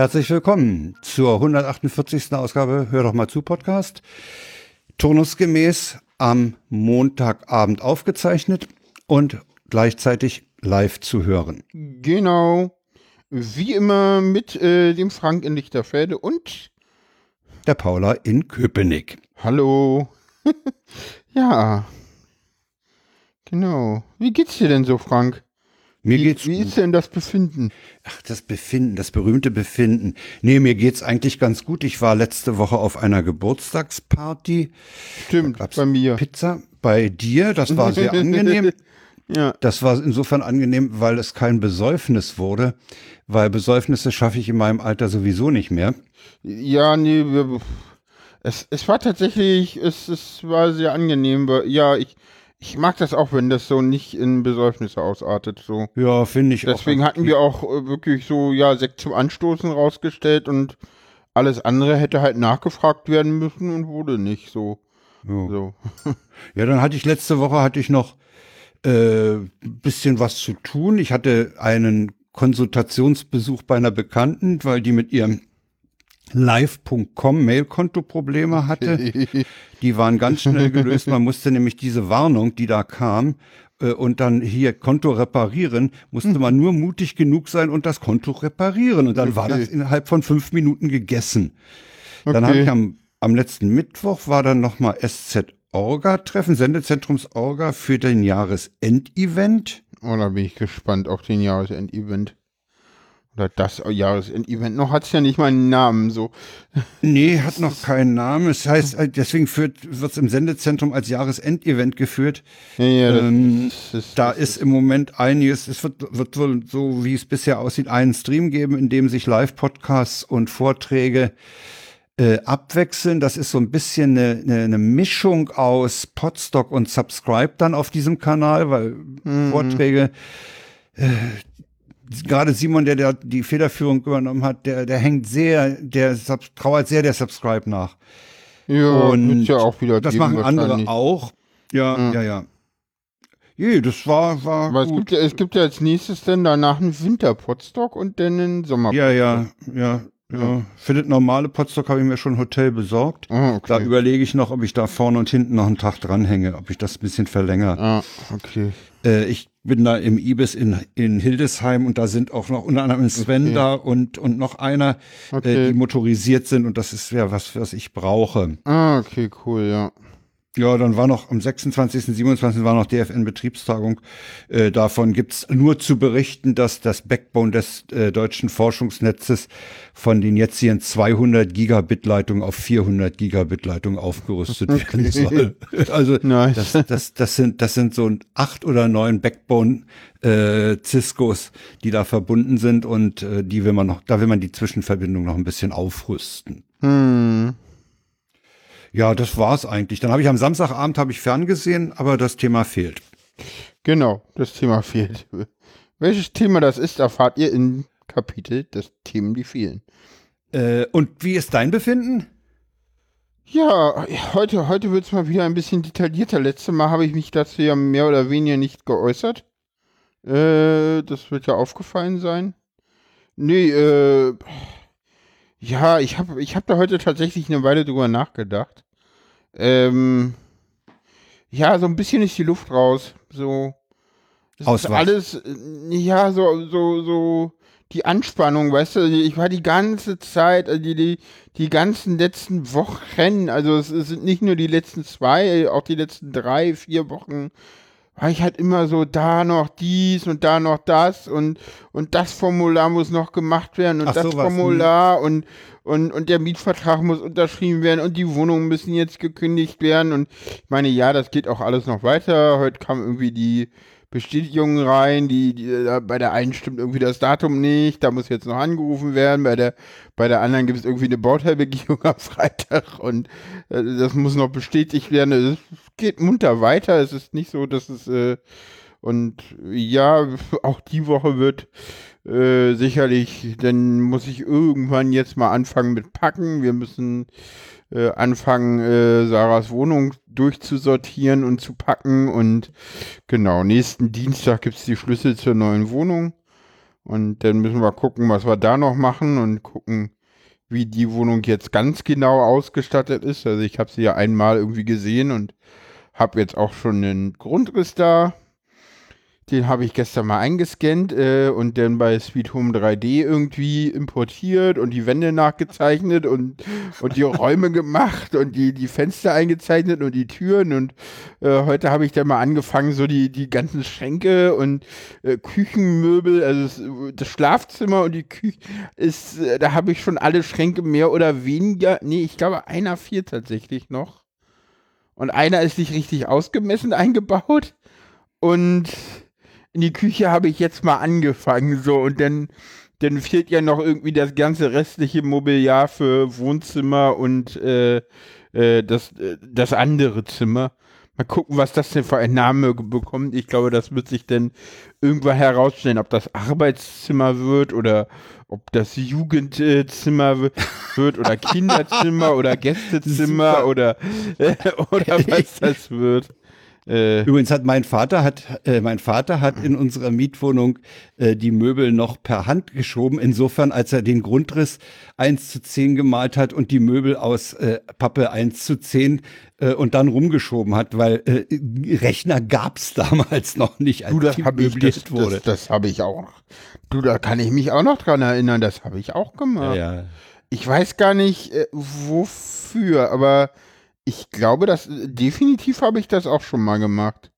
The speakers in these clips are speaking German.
Herzlich willkommen zur 148. Ausgabe Hör doch mal zu Podcast. Turnusgemäß am Montagabend aufgezeichnet und gleichzeitig live zu hören. Genau. Wie immer mit äh, dem Frank in Lichterfelde und der Paula in Köpenick. Hallo. ja. Genau. Wie geht's dir denn so, Frank? Mir wie, geht's Wie ist denn das Befinden? Ach, das Befinden, das berühmte Befinden. Nee, mir geht's eigentlich ganz gut. Ich war letzte Woche auf einer Geburtstagsparty. Stimmt, bei mir. Pizza bei dir, das war sehr angenehm. Ja. Das war insofern angenehm, weil es kein Besäufnis wurde, weil Besäufnisse schaffe ich in meinem Alter sowieso nicht mehr. Ja, nee, wir, es, es war tatsächlich, es, es war sehr angenehm. Ja, ich, ich mag das auch, wenn das so nicht in Besäufnisse ausartet. So. Ja, finde ich Deswegen auch hatten wir auch äh, wirklich so, ja, Sekt zum Anstoßen rausgestellt und alles andere hätte halt nachgefragt werden müssen und wurde nicht so. Ja. so. ja, dann hatte ich letzte Woche hatte ich noch äh, bisschen was zu tun. Ich hatte einen Konsultationsbesuch bei einer Bekannten, weil die mit ihrem live.com Mailkonto Probleme hatte. Die waren ganz schnell gelöst. Man musste nämlich diese Warnung, die da kam, äh, und dann hier Konto reparieren, musste man nur mutig genug sein und das Konto reparieren. Und dann war das innerhalb von fünf Minuten gegessen. Dann Okay. habe ich am, am letzten Mittwoch war dann nochmal SZ Orga-Treffen, Sendezentrums Orga für den Jahresendevent. Oh, da bin ich gespannt auf den Jahresendevent. Das Jahresendevent. Noch hat es ja nicht mal einen Namen, so. Nee, hat noch keinen Namen. Es heißt, äh, deswegen wird es im Sendezentrum als Jahresendevent geführt. Ja, ja, das, Ähm, das ist, Da das ist im Moment einiges, es wird, wird wohl so, wie es bisher aussieht, einen Stream geben, in dem sich Live-Podcasts und Vorträge äh, abwechseln. Das ist so ein bisschen eine, eine, eine Mischung aus Podstock und Subscribe dann auf diesem Kanal, weil Vorträge, äh, gerade Simon, der, der die Federführung übernommen hat, der, der hängt sehr, der trauert sehr der Subscribe nach. ja, und ja auch wieder Das machen andere auch. Ja, ja, ja. Je, das war, war Aber es gut. gibt, ja, es gibt ja als nächstes dann danach einen Winter-Potstock und dann einen Sommer. Ja, ja, ja, ja. Für das normale Potsdok habe ich mir schon ein Hotel besorgt. Ah, okay. Da überlege ich noch, ob ich da vorne und hinten noch einen Tag dranhänge, ob ich das ein bisschen verlängere. Ah, okay. Äh, ich bin da im Ibis in, in Hildesheim und da sind auch noch unter anderem Sven Okay. da und, und noch einer, Okay. äh, die motorisiert sind und das ist ja was, was ich brauche. Ah, okay, cool, ja. Ja, dann war noch am 26., 27. war noch DFN-Betriebstagung. Äh, davon gibt's nur zu berichten, dass das Backbone des äh, deutschen Forschungsnetzes von den jetzigen 200 Gigabit Leitungen auf 400 Gigabit Leitungen aufgerüstet werden soll. Also Nice. das, das, das sind das sind so acht oder neun Backbone äh, Ciscos, die da verbunden sind und äh, die will man noch, da will man die Zwischenverbindung noch ein bisschen aufrüsten. Hm. Ja, das war's eigentlich. Dann habe ich am Samstagabend habe ich ferngesehen, aber das Thema fehlt. Genau, das Thema fehlt. Welches Thema das ist, erfahrt ihr im Kapitel des Themen, die fehlen. Äh, und wie ist dein Befinden? Ja, heute, heute wird es mal wieder ein bisschen detaillierter. Letztes Mal habe ich mich dazu ja mehr oder weniger nicht geäußert. Äh, das wird ja aufgefallen sein. Nee, äh, ja, ich habe ich hab da heute tatsächlich eine Weile drüber nachgedacht. Ähm, ja, so ein bisschen ist die Luft raus. So. Das Aus ist was? alles, äh, ja, so, so, so, die Anspannung, weißt du, ich war die ganze Zeit, also die, die, die ganzen letzten Wochen, also es, es sind nicht nur die letzten zwei, auch die letzten drei, vier Wochen, war ich halt immer so, da noch dies und da noch das und, und das Formular muss noch gemacht werden und Ach, das sowas, hm. Formular und, und, und der Mietvertrag muss unterschrieben werden und die Wohnungen müssen jetzt gekündigt werden und ich meine, ja, das geht auch alles noch weiter. Heute kam irgendwie die Bestätigung rein, die, die bei der einen stimmt irgendwie das Datum nicht, da muss jetzt noch angerufen werden, bei der, bei der anderen gibt es irgendwie eine Bauteilbegehung am Freitag und äh, das muss noch bestätigt werden. Es geht munter weiter, es ist nicht so, dass es äh, und ja, auch die Woche wird äh, sicherlich, dann muss ich irgendwann jetzt mal anfangen mit Packen. Wir müssen äh, anfangen, äh, Sarahs Wohnung durchzusortieren und zu packen. Und genau, nächsten Dienstag gibt es die Schlüssel zur neuen Wohnung. Und dann müssen wir gucken, was wir da noch machen und gucken, wie die Wohnung jetzt ganz genau ausgestattet ist. Also ich habe sie ja einmal irgendwie gesehen und habe jetzt auch schon einen Grundriss da. Den habe ich gestern mal eingescannt äh, und dann bei Sweet Home 3D irgendwie importiert und die Wände nachgezeichnet und, und die Räume gemacht und die, die Fenster eingezeichnet und die Türen. Und äh, heute habe ich dann mal angefangen, so die, die ganzen Schränke und äh, Küchenmöbel, also das, Schlafzimmer und die Küche ist, äh, da habe ich schon alle Schränke mehr oder weniger, nee, ich glaube einer vier tatsächlich noch. Und einer ist nicht richtig ausgemessen eingebaut. Und in die Küche habe ich jetzt mal angefangen, so, und dann, dann fehlt ja noch irgendwie das ganze restliche Mobiliar für Wohnzimmer und äh, äh, das, äh, das andere Zimmer. Mal gucken, was das denn für ein Name bekommt. Ich glaube, das wird sich dann irgendwann herausstellen, ob das Arbeitszimmer wird oder ob das Jugendzimmer wird oder Kinderzimmer oder Gästezimmer oder, äh, oder was das wird. Äh, Übrigens hat mein Vater hat äh, mein Vater hat in unserer Mietwohnung äh, die Möbel noch per Hand geschoben. Insofern, als er den Grundriss 1 zu 10 gemalt hat und die Möbel aus äh, Pappe 1 zu 10 äh, und dann rumgeschoben hat, weil äh, Rechner gab's damals noch nicht, als du, das hab ich, das, wurde. Das, das habe ich auch. Du, da kann ich mich auch noch dran erinnern. Das habe ich auch gemacht. Ja, ja. Ich weiß gar nicht wofür, aber ich glaube, dass definitiv habe ich das auch schon mal gemacht.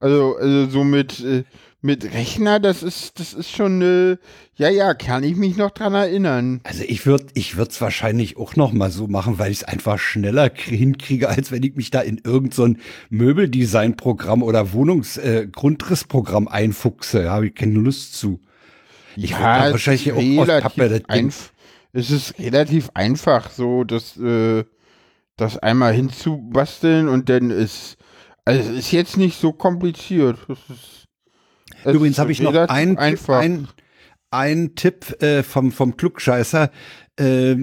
Also, also so mit, äh, mit Rechner, das ist, das ist schon, äh, ja, ja, kann ich mich noch dran erinnern. Also ich würde, ich würde es wahrscheinlich auch noch mal so machen, weil ich es einfach schneller hinkriege, als wenn ich mich da in irgendein so Möbeldesign-Programm oder Wohnungsgrundrissprogramm äh, einfuchse. Da habe ich keine Lust zu. Ich ja, wahrscheinlich auch aus Pappe das Es ist relativ einfach, so dass äh, das einmal hinzubasteln und dann ist, also es ist jetzt nicht so kompliziert. Ist, Übrigens habe ich noch einen ein, ein Tipp äh, vom, vom Klugscheißer. Äh,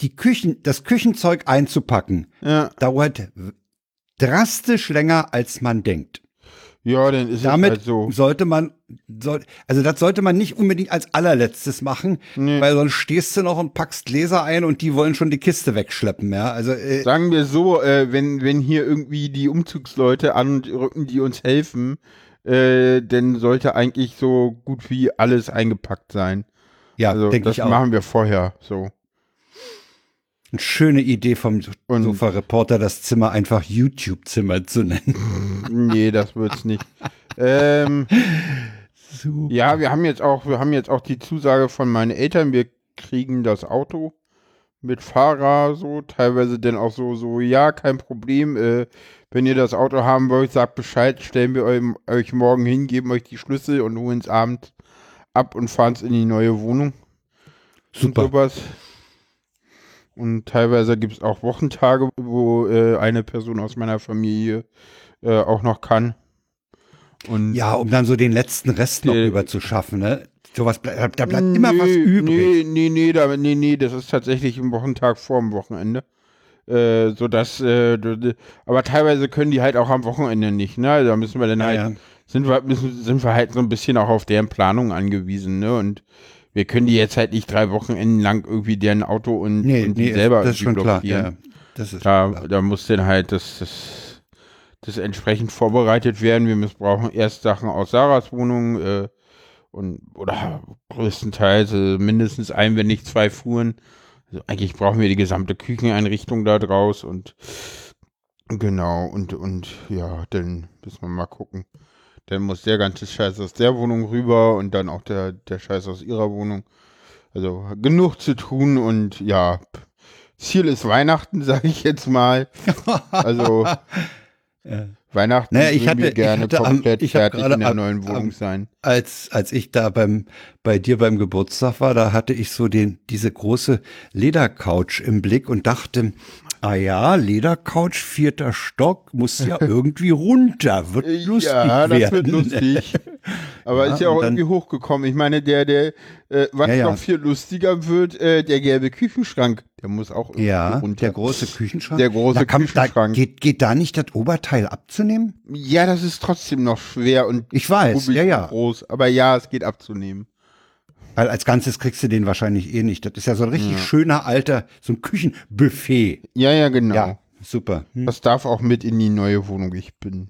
die Küchen, das Küchenzeug einzupacken, ja. dauert drastisch länger, als man denkt. Ja, dann ist Damit es halt so. sollte man, soll, also das sollte man nicht unbedingt als allerletztes machen, nee. weil sonst stehst du noch und packst Gläser ein und die wollen schon die Kiste wegschleppen, ja. Also äh, sagen wir so, äh, wenn wenn hier irgendwie die Umzugsleute anrücken, die uns helfen, äh, dann sollte eigentlich so gut wie alles eingepackt sein. Ja, also, denke ich auch. Das machen wir vorher so. Eine schöne Idee vom Sofa-Reporter, das Zimmer einfach YouTube-Zimmer zu nennen. nee, das wird's nicht. ähm, ja, wir haben jetzt auch, wir haben jetzt auch die Zusage von meinen Eltern, wir kriegen das Auto mit Fahrer, so, teilweise dann auch so, so, ja, kein Problem, äh, wenn ihr das Auto haben wollt, sagt Bescheid, stellen wir euch, euch morgen hin, geben euch die Schlüssel und holen es abends ab und fahren es in die neue Wohnung. Super. Und sowas. Und teilweise gibt es auch Wochentage, wo äh, eine Person aus meiner Familie äh, auch noch kann. Und ja, um dann so den letzten Rest noch äh, überzuschaffen, ne? Sowas bleibt, da bleibt nee, immer was übrig. Nee, nee, nee, da, nee, nee, das ist tatsächlich ein Wochentag vor dem Wochenende. Äh, so dass, äh, aber teilweise können die halt auch am Wochenende nicht, ne? Da müssen wir dann ja, halt, ja. sind wir, müssen, sind wir halt so ein bisschen auch auf deren Planung angewiesen, ne? Und wir können die jetzt halt nicht drei Wochenenden lang irgendwie deren Auto und, nee, und nee, selber das ist schon blockieren. Klar, ja, das ist da, klar. da muss dann halt das, das, das entsprechend vorbereitet werden. Wir missbrauchen erst Sachen aus Sarahs Wohnung äh, und oder größtenteils äh, mindestens ein, wenn nicht zwei Fuhren. Also eigentlich brauchen wir die gesamte Kücheneinrichtung da draus und genau und und ja, dann müssen wir mal gucken. Dann muss der ganze Scheiß aus der Wohnung rüber und dann auch der, der Scheiß aus ihrer Wohnung. Also genug zu tun und ja, Ziel ist Weihnachten, sage ich jetzt mal. Also ja. Weihnachten naja, ich hatte, gerne ich hatte komplett am, ich fertig in der am, neuen Wohnung am, sein. Als, als ich da beim, bei dir beim Geburtstag war, da hatte ich so den, diese große Ledercouch im Blick und dachte, Ah ja, Ledercouch, vierter Stock, muss ja irgendwie runter, wird lustig Ja, das werden. wird lustig. Aber ja, ist ja auch irgendwie hochgekommen. Ich meine, der, der, äh, was ja, noch viel lustiger wird, äh, der gelbe Küchenschrank, der muss auch irgendwie ja, runter. der große Küchenschrank. Der große da kann, Küchenschrank. Da geht, geht da nicht das Oberteil abzunehmen? Ja, das ist trotzdem noch schwer und ich weiß, ja, ja. groß. Aber ja, es geht abzunehmen. Weil als Ganzes kriegst du den wahrscheinlich eh nicht. Das ist ja so ein richtig Ja. schöner alter, so ein Küchenbuffet. Ja, ja, genau. Ja, super. Hm. Das darf auch mit in die neue Wohnung. Ich bin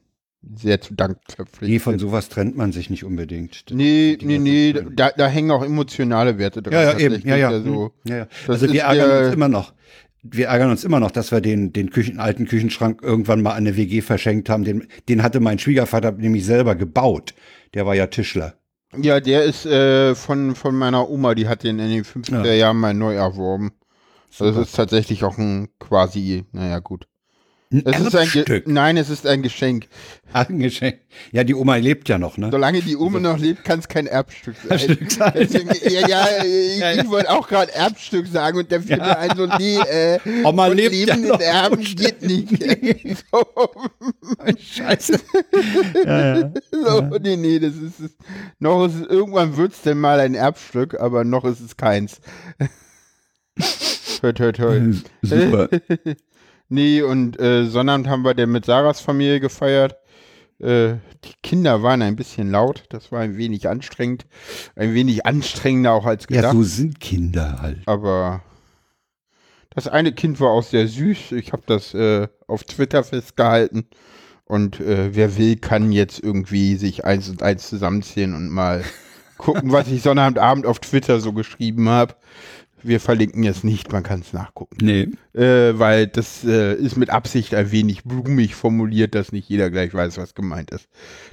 sehr zu Dank verpflichtet. Nee, von sowas trennt man sich nicht unbedingt. Nee, nee, nee, da, da hängen auch emotionale Werte dran. Ja, ja, eben. tatsächlich. Ja, ja. Also, hm, ja, ja. Also wir ärgern ja- uns immer noch. Wir ärgern uns immer noch, dass wir den, den Küchen, alten Küchenschrank irgendwann mal an eine WG verschenkt haben. Den, den hatte mein Schwiegervater nämlich selber gebaut. Der war ja Tischler. Ja, der ist äh, von, von meiner Oma, die hat den in den 50er Ja. Jahren mal neu erworben. Also Super. das ist tatsächlich auch ein quasi, naja gut. Es ist ein Erbstück. Nein, es ist ein Geschenk. Ein Geschenk. Ja, die Oma lebt ja noch, ne? Solange die Oma noch lebt, kann es kein Erbstück sein. Erbstück sein. Deswegen, ja, ja, ich, Ja, ja. wollte auch gerade Erbstück sagen und der fiel mir ein so, nee, äh, Oma lebt ja lebenden noch. Erben geht nicht. so, Scheiße. ja, ja. so, nee, nee, das ist es. Noch ist es, irgendwann wird es denn mal ein Erbstück, aber noch ist es keins. toi, toi, toi. Super. Nee, und äh, Sonnabend haben wir dann mit Sarahs Familie gefeiert. Äh, die Kinder waren ein bisschen laut, das war ein wenig anstrengend. Ein wenig anstrengender auch als Ja, gedacht. so sind Kinder halt. Aber das eine Kind war auch sehr süß. Ich habe das äh, auf Twitter festgehalten. Und äh, wer will, kann jetzt irgendwie sich eins und eins zusammenzählen und mal gucken, was ich Sonnabendabend auf Twitter so geschrieben habe. Wir verlinken es nicht, man kann es nachgucken. Nee. Äh, weil das äh, ist mit Absicht ein wenig blumig formuliert, dass nicht jeder gleich weiß, was gemeint ist.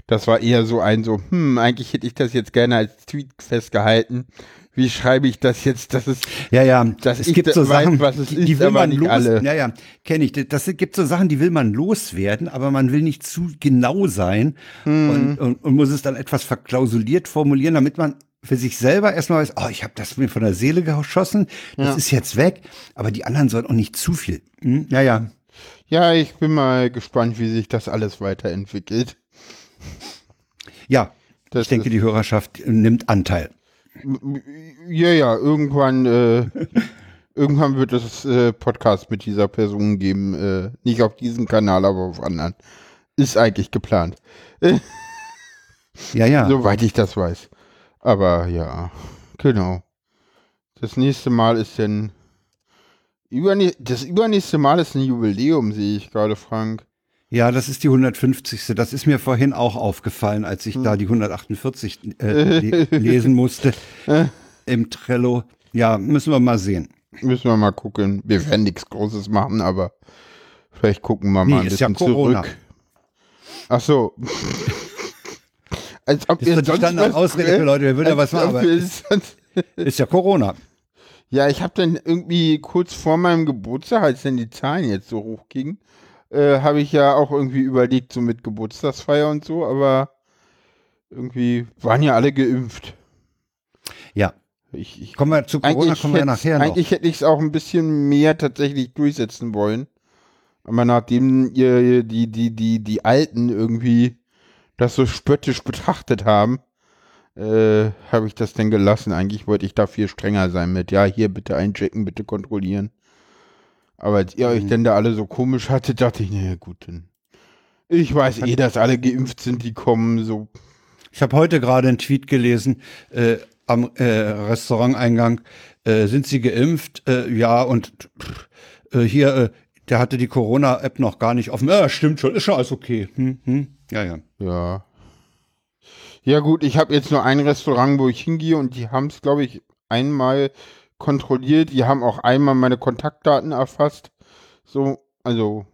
Das war eher so ein so, hm, eigentlich hätte ich das jetzt gerne als Tweet festgehalten. Wie schreibe ich das jetzt, dass es Ja, ja. Dass es gibt so weiß, Sachen, was es die, ist, die will man los. alle. Ja, ja, kenne ich. Das gibt so Sachen, die will man loswerden, aber man will nicht zu genau sein Hm. und, und, und muss es dann etwas verklausuliert formulieren, damit man für sich selber erstmal weiß, oh, ich habe das mir von der Seele geschossen, das Ja. ist jetzt weg, aber die anderen sollen auch nicht zu viel. Hm? Ja, ja. Ja, ich bin mal gespannt, wie sich das alles weiterentwickelt. Ja, Das ich denke, die Hörerschaft nimmt Anteil. Ja, ja, irgendwann, äh, irgendwann wird es äh, Podcast mit dieser Person geben. Äh, nicht auf diesem Kanal, aber auf anderen. Ist eigentlich geplant. Ja, ja. Soweit ich das weiß. Aber ja, genau. Das nächste Mal ist denn. Das übernächste Mal ist ein Jubiläum, sehe ich gerade, Frank. Ja, das ist die 150. Das ist mir vorhin auch aufgefallen, als ich da die 148 äh, le lesen musste im Trello. Ja, müssen wir mal sehen. Müssen wir mal gucken. Wir werden nichts Großes machen, aber vielleicht gucken wir mal Nee, ein ist ja bisschen Corona. zurück. Ach so. Als ob Ist ihr sonst Standard-Ausrede für Leute, wir würden ja was machen, ist, ja Corona. Ja, ich habe dann irgendwie kurz vor meinem Geburtstag, als dann die Zahlen jetzt so hochgingen, äh, habe ich ja auch irgendwie überlegt, so mit Geburtstagsfeier und so, aber irgendwie waren ja alle geimpft. Ja, Ich, ich, kommen wir zu Corona, eigentlich kommen wir hätt- nachher noch. Eigentlich hätte ich es auch ein bisschen mehr tatsächlich durchsetzen wollen. Aber nachdem ihr die, die, die, die Alten irgendwie das so spöttisch betrachtet haben, äh, habe ich das denn gelassen. Eigentlich wollte ich da viel strenger sein mit, ja, hier bitte einchecken, bitte kontrollieren. Aber als ihr Mhm. euch denn da alle so komisch hattet, dachte ich, naja, gut, dann. Ich weiß eh, dass alle geimpft sind, die kommen, so. Ich habe heute gerade einen Tweet gelesen äh, am äh, Restauranteingang. Äh, sind Sie geimpft? Äh, ja, und pff, äh, hier, äh, der hatte die Corona-App noch gar nicht offen. Ja, stimmt schon, ist schon alles okay. Hm, hm. Ja, ja. Ja. Ja gut, ich habe jetzt nur ein Restaurant, wo ich hingehe und die haben es, glaube ich, einmal kontrolliert. Die haben auch einmal meine Kontaktdaten erfasst. So, also.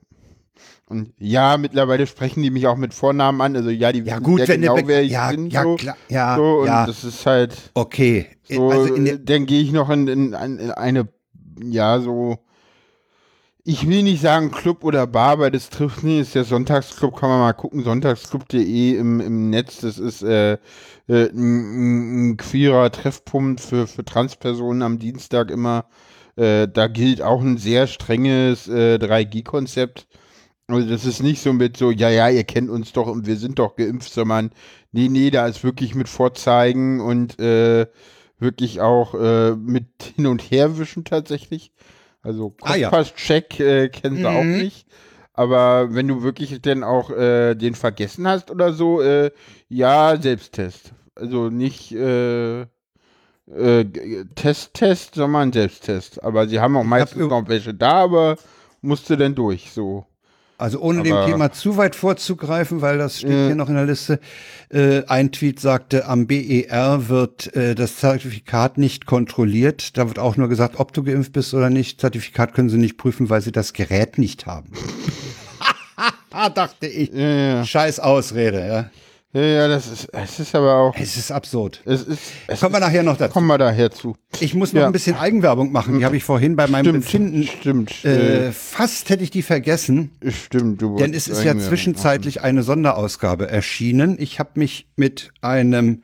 Und ja, mittlerweile sprechen die mich auch mit Vornamen an. Also ja, die Ja wissen gut, sehr wenn genau, wer ich ja, bin. ja, so. klar, ja, so, und ja, das ist halt okay. so, also dann gehe ich noch in, in, in eine, ja, so, ich will nicht sagen Club oder Bar, weil das trifft nicht, ist der Sonntagsclub, kann man mal gucken, sonntagsclub.de im, im Netz, das ist äh, äh, ein, ein queerer Treffpunkt für, für Transpersonen am Dienstag immer. Äh, da gilt auch ein sehr strenges äh, 3G-Konzept. Also das ist nicht so mit so, ja, ja, ihr kennt uns doch und wir sind doch geimpft, sondern nee, nee, da ist wirklich mit Vorzeigen und äh, wirklich auch äh, mit hin und her wischen tatsächlich. Also Ah, ja. Äh, kennen sie auch Mhm. nicht. Aber wenn du wirklich denn auch äh, den vergessen hast oder so, äh, ja, Selbsttest. Also nicht, äh, äh, Test, Test, sondern Selbsttest. Aber sie haben auch meistens noch welche da, aber musste denn durch, so. Also ohne dem Thema zu weit vorzugreifen, weil das steht hier noch in der Liste. Äh, ein Tweet sagte, am BER wird äh, das Zertifikat nicht kontrolliert. Da wird auch nur gesagt, ob du geimpft bist oder nicht. Zertifikat können sie nicht prüfen, weil sie das Gerät nicht haben. Dachte ich. Ja, ja. Scheiß Ausrede, ja. Ja, ja, das ist, es ist aber auch. Es ist absurd. Es ist, es kommen wir nachher noch dazu. Kommen wir daher zu. Ich muss noch ja. ein bisschen Eigenwerbung machen. Die habe ich vorhin bei meinem stimmt, Befinden. Stimmt. Äh, fast hätte ich die vergessen. Stimmt, du Denn es ist ja zwischenzeitlich machen. eine Sonderausgabe erschienen. Ich habe mich mit einem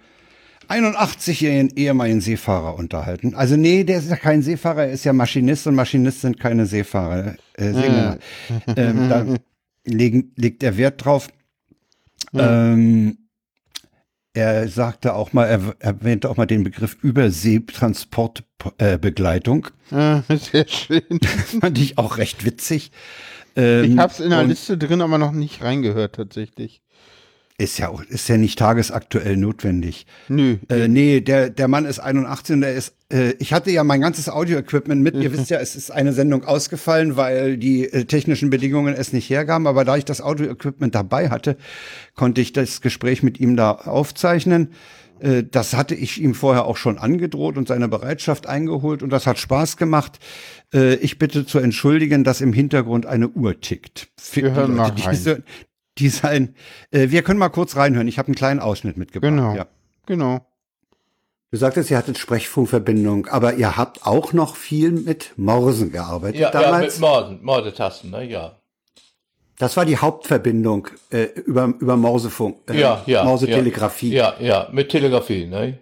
81-jährigen ehemaligen Seefahrer unterhalten. Also nee, der ist ja kein Seefahrer, er ist ja Maschinist und Maschinist sind keine Seefahrer. Äh, Sänger. ähm, da legen, legt er Wert drauf. Ähm, er sagte auch mal, er erwähnte auch mal den Begriff Überseetransportbegleitung. Äh, sehr schön. Das fand ich auch recht witzig. Ähm, ich habe es in der Liste drin, aber noch nicht reingehört tatsächlich. Ist ja, ist ja nicht tagesaktuell notwendig. Nö. Äh, nee, der, der Mann ist 81 und der ist, äh, ich hatte ja mein ganzes Audio-Equipment mit. Ihr wisst ja, es ist eine Sendung ausgefallen, weil die äh, technischen Bedingungen es nicht hergaben. Aber da ich das Audio-Equipment dabei hatte, konnte ich das Gespräch mit ihm da aufzeichnen. Äh, das hatte ich ihm vorher auch schon angedroht und seine Bereitschaft eingeholt und das hat Spaß gemacht. Äh, ich bitte zu entschuldigen, dass im Hintergrund eine Uhr tickt. Wir hören Leute, mal rein die sein. Äh, wir können mal kurz reinhören. Ich habe einen kleinen Ausschnitt mitgebracht. Genau. Ja. Genau. Du sagtest, ihr hattet Sprechfunkverbindung, aber ihr habt auch noch viel mit Morsen gearbeitet ja, damals? Ja, mit Morsen, Mordetasten, ne, ja. Das war die Hauptverbindung äh, über, über Morsefunk, äh, ja, ja, Morsetelegrafie. Ja, ja, mit Telegrafie, ne?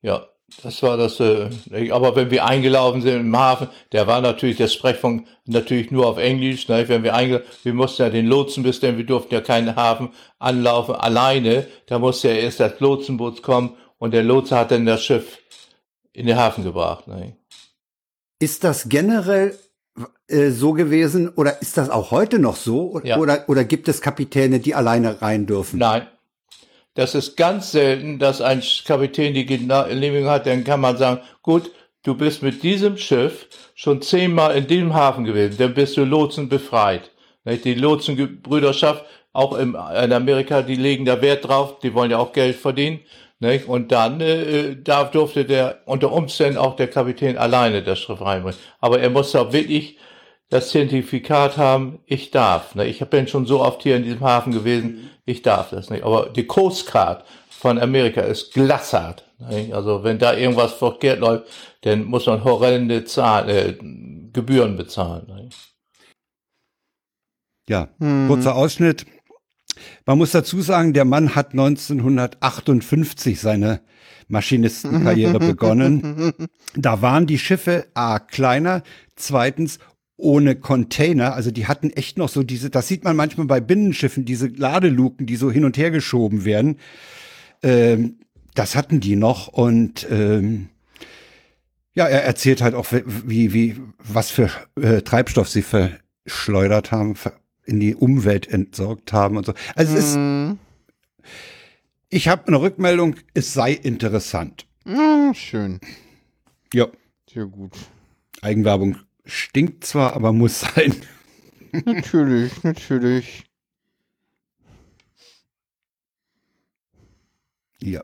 Ja. Das war das, äh, aber wenn wir eingelaufen sind im Hafen, der war natürlich der Sprechfunk natürlich nur auf Englisch, ne? wenn wir eingelaufen, wir mussten ja den Lotsen bis denn wir durften ja keinen Hafen anlaufen alleine, da musste ja erst das Lotsenboot kommen und der Lotse hat dann das Schiff in den Hafen gebracht. Ne? Ist das generell äh, so gewesen oder ist das auch heute noch so? Ja. Oder, oder gibt es Kapitäne, die alleine rein dürfen? Nein, das ist ganz selten, dass ein Kapitän die Genehmigung hat, dann kann man sagen, gut, du bist mit diesem Schiff schon zehnmal in diesem Hafen gewesen, dann bist du Lotsen befreit. Die Lotsenbrüderschaft, auch in Amerika, die legen da Wert drauf, die wollen ja auch Geld verdienen. Und dann äh, da durfte der unter Umständen auch der Kapitän alleine das Schiff reinbringen. Aber er musste auch wirklich das Zertifikat haben, ich darf. Ich bin schon so oft hier in diesem Hafen gewesen, ich darf das nicht. Aber die Coast Guard von Amerika ist glassart. Nicht? Also wenn da irgendwas verkehrt läuft, dann muss man horrende Zahl, äh, Gebühren bezahlen. Nicht? Ja, hm. kurzer Ausschnitt. Man muss dazu sagen, der Mann hat 1958 seine Maschinistenkarriere begonnen. Da waren die Schiffe A kleiner, zweitens ohne Container. Also die hatten echt noch so diese, das sieht man manchmal bei Binnenschiffen, diese Ladeluken, die so hin und her geschoben werden. Ähm, das hatten die noch und ähm, ja, er erzählt halt auch, wie, wie, was für äh, Treibstoff sie verschleudert haben, in die Umwelt entsorgt haben und so. Also es mhm. ist, ich habe eine Rückmeldung, es sei interessant. Ja, schön. Ja. Sehr gut. Eigenwerbung Stinkt zwar, aber muss sein. natürlich, natürlich. Ja.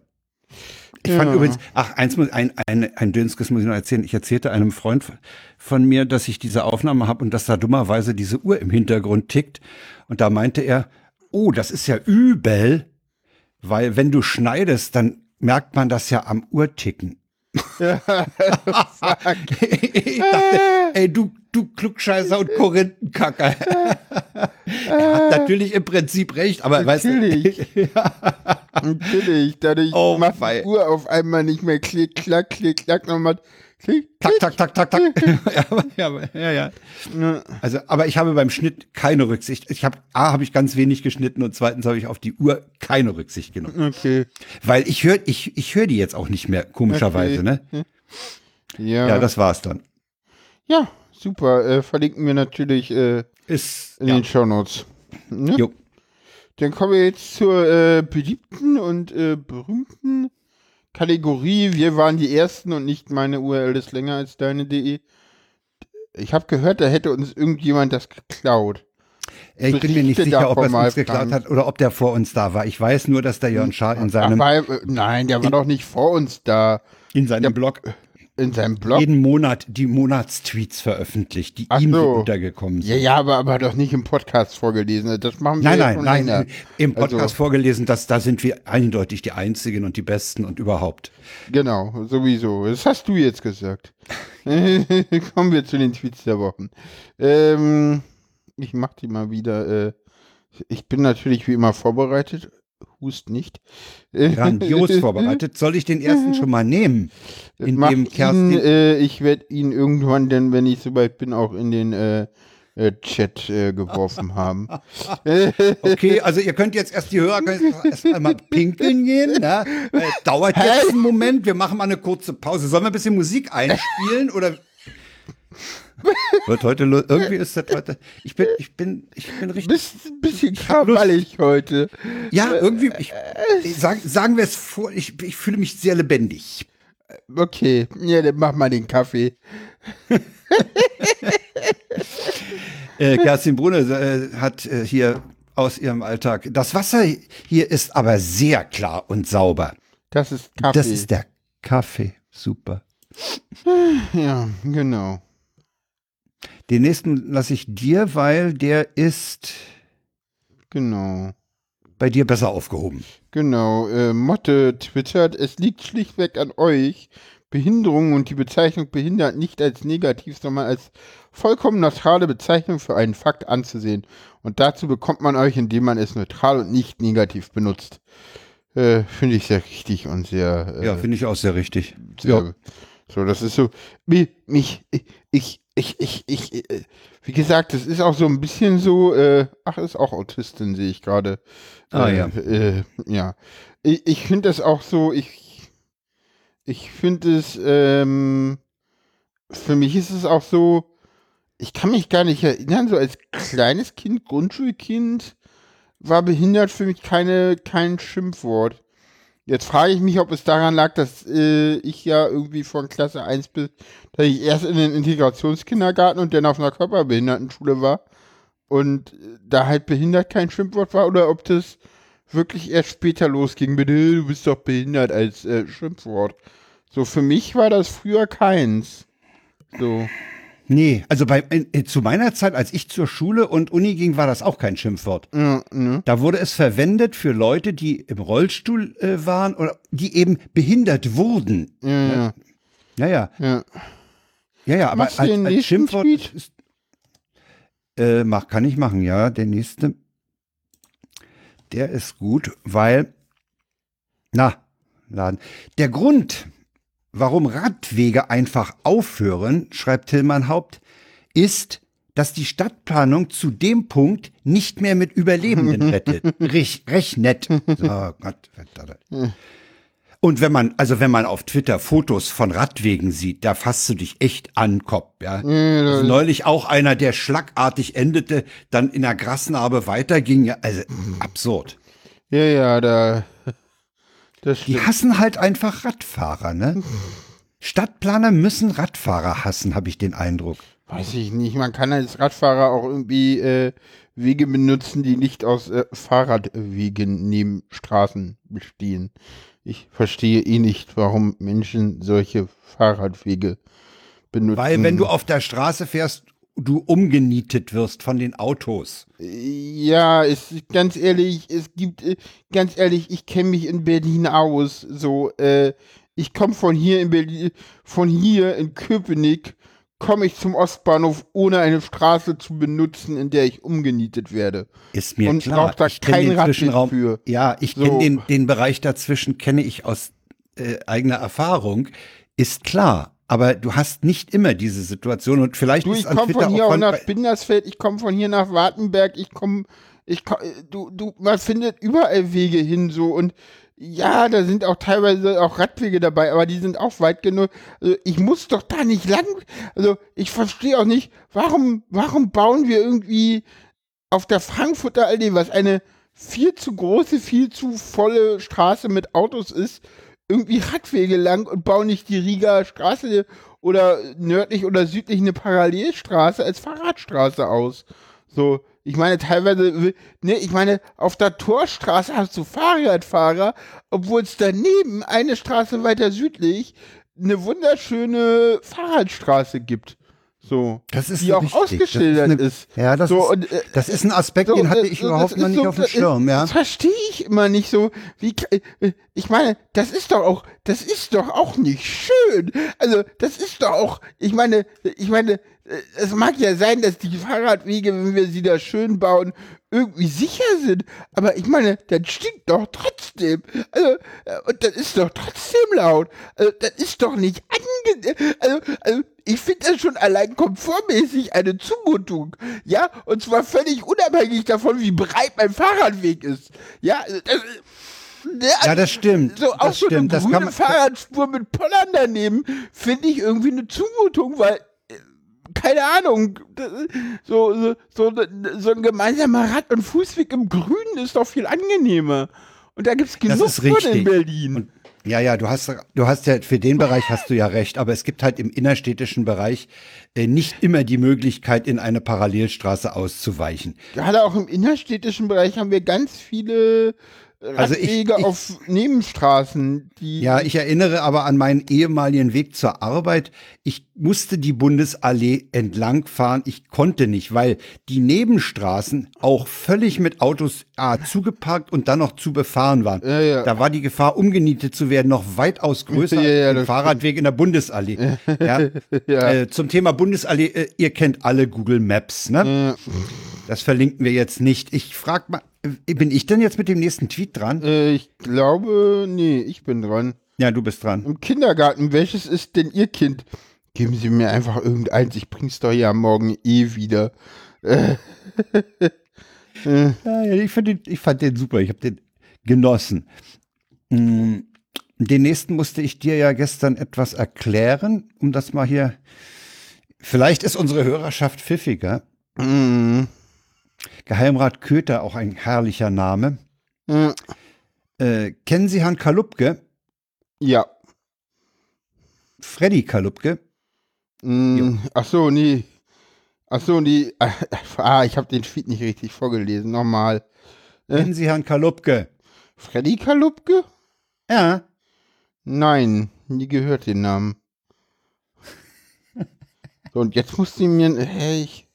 Ich ja. fand übrigens, ach, eins muss, ein, ein, ein Dönskes muss ich noch erzählen. Ich erzählte einem Freund von mir, dass ich diese Aufnahme habe und dass da dummerweise diese Uhr im Hintergrund tickt. Und da meinte er, oh, das ist ja übel, weil wenn du schneidest, dann merkt man das ja am Uhrticken. Ja, ich dachte, ey, du, du Klugscheißer und Korinthenkacker. er hat natürlich im Prinzip recht, aber natürlich. weißt du. ja. Natürlich, dadurch oh, macht die Uhr auf einmal nicht mehr klick, klack, klick, klack, nochmal klick, tak, tak, tak, tak, tak. ja, ja, ja, ja. Also, aber ich habe beim Schnitt keine Rücksicht. Ich habe, A, habe ich ganz wenig geschnitten und zweitens habe ich auf die Uhr keine Rücksicht genommen. Okay. Weil ich höre, ich, ich höre die jetzt auch nicht mehr, komischerweise, okay. ne? Ja. Ja, das war's dann. Ja, super. Äh, verlinken wir natürlich äh, Ist, in ja. den Shownotes. Ne? Jo. Dann kommen wir jetzt zur äh, beliebten und äh, berühmten Kategorie, wir waren die Ersten und nicht meine URL ist länger als deine.de. Ich habe gehört, da hätte uns irgendjemand das geklaut. Ich bin mir nicht Berichte sicher, ob er es uns geklaut hat oder ob der vor uns da war. Ich weiß nur, dass der Jörn Schaar in seinem, Ach, weil, äh, nein, der war doch nicht vor uns da. in seinem Blog In seinem Blog. jeden Monat die Monatstweets veröffentlicht, die Ach ihm so untergekommen sind. Ja, ja, aber, aber doch nicht im Podcast vorgelesen. Das machen wir Nein, nein, nein, länger. im Podcast Also- vorgelesen, dass da sind wir eindeutig die Einzigen und die Besten und überhaupt. Genau, sowieso. Das hast du jetzt gesagt. Kommen wir zu den Tweets der Wochen. Ähm, ich mach die mal wieder. Äh, ich bin natürlich wie immer vorbereitet. Hust nicht. Grandios vorbereitet. Soll ich den ersten schon mal nehmen? In Mach dem ihn, Kerstin. äh, ich werde ihn irgendwann, denn wenn ich soweit bin, auch in den äh, äh, Chat äh, geworfen haben. Okay, also ihr könnt jetzt erst die Hörer können erst einmal pinkeln gehen. Ne? Dauert jetzt einen Moment. Wir machen mal eine kurze Pause. Sollen wir ein bisschen Musik einspielen oder? Wird heute irgendwie ist das heute. Ich bin, ich bin, ich bin richtig. Bist ein bisschen krawallig heute. Ja, irgendwie. Ich, sag, sagen wir es vor. Ich, ich fühle mich sehr lebendig. Okay, ja, dann mach mal den Kaffee. Äh, Kerstin Brunne äh, hat äh, hier aus ihrem Alltag. Das Wasser hier ist aber sehr klar und sauber. Das ist Kaffee. Das ist der Kaffee. Super. ja, genau. Den nächsten lasse ich dir, weil der ist Genau. bei dir besser aufgehoben. Genau. Äh, Motte twittert, es liegt schlichtweg an euch, Behinderung und die Bezeichnung behindert nicht als negativ, sondern als vollkommen neutrale Bezeichnung für einen Fakt anzusehen. Und dazu bekommt man euch, indem man es neutral und nicht negativ benutzt. Äh, Finde ich sehr richtig und sehr. Äh, Ja, finde ich auch sehr richtig. sehr Ja. So, das ist so. mi- Mich, ich, ich, ich, ich, äh, wie gesagt, das ist auch so ein bisschen so, äh, ach, ist auch Autistin, sehe ich gerade. Ah, äh, ja. Äh, ja. Ich, ich finde das auch so, ich, ich finde es, ähm, für mich ist es auch so, ich kann mich gar nicht erinnern, so als kleines Kind, Grundschulkind, war behindert für mich keine, kein Schimpfwort. Jetzt frage ich mich, ob es daran lag, dass äh, ich ja irgendwie von Klasse 1 bis, dass ich erst in den Integrationskindergarten und dann auf einer Körperbehindertenschule war und äh, da halt behindert kein Schimpfwort war oder ob das wirklich erst später losging mit, "Äh, du bist doch behindert als äh, Schimpfwort. So, für mich war das früher keins. So. Nee, also bei, äh, zu meiner Zeit, als ich zur Schule und Uni ging, war das auch kein Schimpfwort. Ja, ne? Da wurde es verwendet für Leute, die im Rollstuhl äh, waren oder die eben behindert wurden. Ja, ja, Ja, ja. ja. Ja, ja, aber als, als Schimpfwort ist, äh, mach, kann ich machen, ja. Der nächste, der ist gut, weil, na, laden. Der Grund, warum Radwege einfach aufhören, schreibt Tillmann Haupt, ist, dass die Stadtplanung zu dem Punkt nicht mehr mit Überlebenden rettet, rech, rechnet. So, Gott, verdammt. Und wenn man, also wenn man auf Twitter Fotos von Radwegen sieht, da fasst du dich echt an Kopf, ja. Also neulich auch einer, der schlagartig endete, dann in der Grasnarbe weiterging, ja, also absurd. Ja, ja, da. Die hassen halt einfach Radfahrer, ne? Stadtplaner müssen Radfahrer hassen, habe ich den Eindruck. Weiß ich nicht. Man kann als Radfahrer auch irgendwie äh, Wege benutzen, die nicht aus äh, Fahrradwegen neben Straßen bestehen. Ich verstehe eh nicht, warum Menschen solche Fahrradwege benutzen. Weil wenn du auf der Straße fährst, du umgenietet wirst von den Autos. Ja, es ganz ehrlich, es gibt äh, ganz ehrlich, ich kenne mich in Berlin aus. So, äh, ich komme von hier in Berlin, von hier in Köpenick komme ich zum Ostbahnhof, ohne eine Straße zu benutzen, in der ich umgenietet werde. Ist mir Und klar. da Ich kenn kein den Zwischenraum. für. Ja, ich So. kenne den, den Bereich dazwischen, kenne ich aus äh, eigener Erfahrung. Ist klar. Aber du hast nicht immer diese Situation und vielleicht Du, ist ich komme von hier auch nach Bindersfeld, ich komme von hier nach Wartenberg, ich komme, ich komm, du, du, man findet überall Wege hin so und ja, da sind auch teilweise auch Radwege dabei, aber die sind auch weit genug. Also ich muss doch da nicht lang. Also ich verstehe auch nicht, warum, warum bauen wir irgendwie auf der Frankfurter Allee, was eine viel zu große, viel zu volle Straße mit Autos ist, irgendwie Radwege lang und bauen nicht die Rieger Straße oder nördlich oder südlich eine Parallelstraße als Fahrradstraße aus. So, ich meine, teilweise, ne, ich meine, auf der Torstraße hast du Fahrradfahrer, obwohl es daneben eine Straße weiter südlich eine wunderschöne Fahrradstraße gibt. So, Das ist die auch richtig. ausgeschildert das ist. Eine, ja, das, So, ist, und, äh, das ist ein Aspekt, so, den hatte äh, ich so, überhaupt noch nicht so, auf dem das- Schirm, ja. Das verstehe ich immer nicht so. Wie, äh, ich meine, das ist doch auch, das ist doch auch nicht schön. Also, das ist doch auch, ich meine, ich meine, äh, es mag ja sein, dass die Fahrradwege, wenn wir sie da schön bauen, irgendwie sicher sind. Aber ich meine, das stinkt doch trotzdem. Also, äh, und das ist doch trotzdem laut. Also, das ist doch nicht angenehm. Also, also ich finde das schon allein komfortmäßig eine Zumutung. Ja, und zwar völlig unabhängig davon, wie breit mein Fahrradweg ist. Ja, also das, ne, Ja, das stimmt. so auch das so stimmt. eine grüne man, Fahrradspur mit Pollern daneben finde ich irgendwie eine Zumutung, weil äh, keine Ahnung, so, so, so, so ein gemeinsamer Rad- und Fußweg im Grünen ist doch viel angenehmer. Und da gibt es genug von in. Berlin. Und Ja, ja, du hast, du hast ja, für den Bereich hast du ja recht, aber es gibt halt im innerstädtischen Bereich äh, nicht immer die Möglichkeit, in eine Parallelstraße auszuweichen. Gerade auch im innerstädtischen Bereich haben wir ganz viele Also ich- Radwege ich- auf Nebenstraßen, die Ja, ich erinnere aber an meinen ehemaligen Weg zur Arbeit. Ich musste die Bundesallee entlang fahren. Ich konnte nicht, weil die Nebenstraßen auch völlig mit Autos ah, zugeparkt und dann noch zu befahren waren. Ja, ja. Da war die Gefahr, umgenietet zu werden, noch weitaus größer Ja, als der Fahrradweg in der Bundesallee. Ja. Ja. Äh, zum Thema Bundesallee, äh, ihr kennt alle Google Maps, ne? Das verlinken wir jetzt nicht. Ich frag mal, bin ich denn jetzt mit dem nächsten Tweet dran? äh, ich glaube, nee, ich bin dran. Ja, du bist dran. Im Kindergarten, welches ist denn Ihr Kind? Geben Sie mir einfach irgendeins, ich bring's doch ja morgen eh wieder. Ja, ja, ich, fand den, ich fand den super, ich habe den genossen. Mm, Den nächsten musste ich dir ja gestern etwas erklären, um das mal hier. Vielleicht ist unsere Hörerschaft pfiffiger. Mhm. Geheimrat Köter, auch ein herrlicher Name. Mhm. Äh, kennen Sie Herrn Kalupke? Ja. Freddy Kalupke? Mhm. Ach so, nee. Ach so, nee. Ah, ich habe den Tweet nicht richtig vorgelesen. Nochmal. Kennen Sie Herrn Kalupke? Freddy Kalupke? Ja. Nein, nie gehört den Namen. So, und jetzt musst du mir. Hey, ich.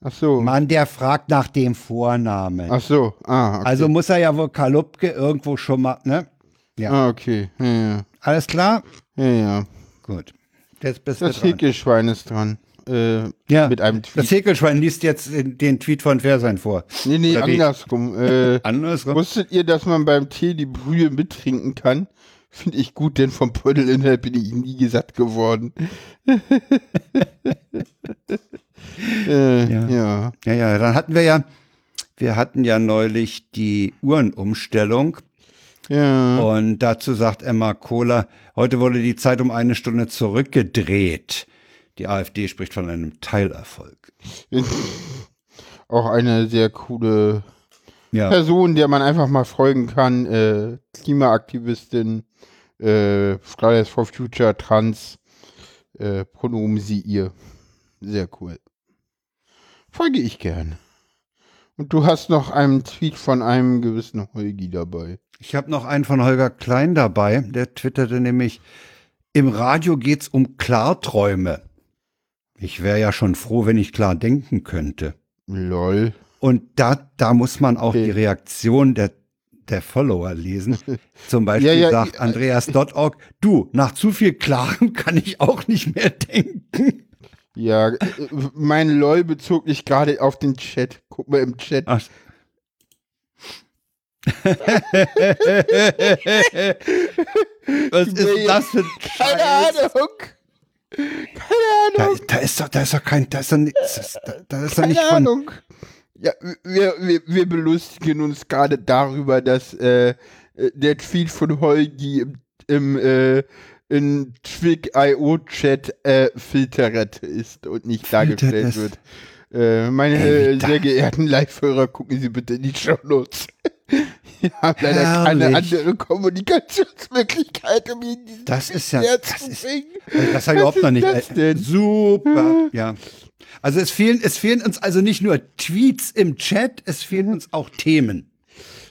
Ach so. Mann, der fragt nach dem Vornamen. Ach so. Ah, okay. Also muss er ja wohl Kalupke irgendwo schon mal, ne? Ja. Ah, okay. Ja, ja. Alles klar? ja, ja. Gut. Jetzt bist Das du. Häkelschwein ist dran. Äh, Ja, mit einem Das Tweet. Häkelschwein liest jetzt den, den Tweet von Versein vor. Nee, nee, Oder andersrum. Äh, Andersrum? wusstet ihr, dass man beim Tee die Brühe mittrinken kann? Finde ich gut, denn vom Pödelinhalt bin ich nie satt geworden. äh, Ja. ja. Ja, ja, dann hatten wir ja, wir hatten ja neulich die Uhrenumstellung Ja. und dazu sagt Emma Kohler, heute wurde die Zeit um eine Stunde zurückgedreht. Die AfD spricht von einem Teilerfolg. Auch eine sehr coole Ja, Person, der man einfach mal folgen kann. Äh, Klimaaktivistin, äh, Fridays for Future, Trans, äh, Pronomen sie ihr. Sehr cool. Folge ich gern. Und du hast noch einen Tweet von einem gewissen Holgi dabei. ich habe noch einen von Holger Klein dabei, der twitterte nämlich, im Radio geht's um Klarträume. Ich wäre ja schon froh, wenn ich klar denken könnte. Lol. Und da, da muss man auch Okay. die Reaktion der, der Follower lesen. Zum Beispiel Ja, ja, sagt äh, Andreas.org, du, nach zu viel Klaren kann ich auch nicht mehr denken. Ja, äh, mein LOL bezog sich gerade auf den Chat. Guck mal im Chat. Ach. Was ist das für ein Keine? Ahnung. Keine Da, Ahnung. da ist doch, da ist doch kein, da ist doch nichts, da, da ist doch Keine nicht von, Ahnung. Ja, wir, wir, wir belustigen uns gerade darüber, dass äh, äh, der Tweet von Holgi im, im äh, in Twig.io-Chat äh, filtert ist und nicht Filtert dargestellt wird. Äh, meine Ey, sehr geehrten Live-Hörer, gucken Sie bitte in die Shownotes. Wir haben leider keine Herrlich. andere Kommunikationsmöglichkeit, um ihn diesen Das ist ja, näher das zu ist, bringen. das habe ich überhaupt noch nicht. das äh, denn? Super, ja. Also es fehlen, es fehlen uns also nicht nur Tweets im Chat, es fehlen uns auch Themen.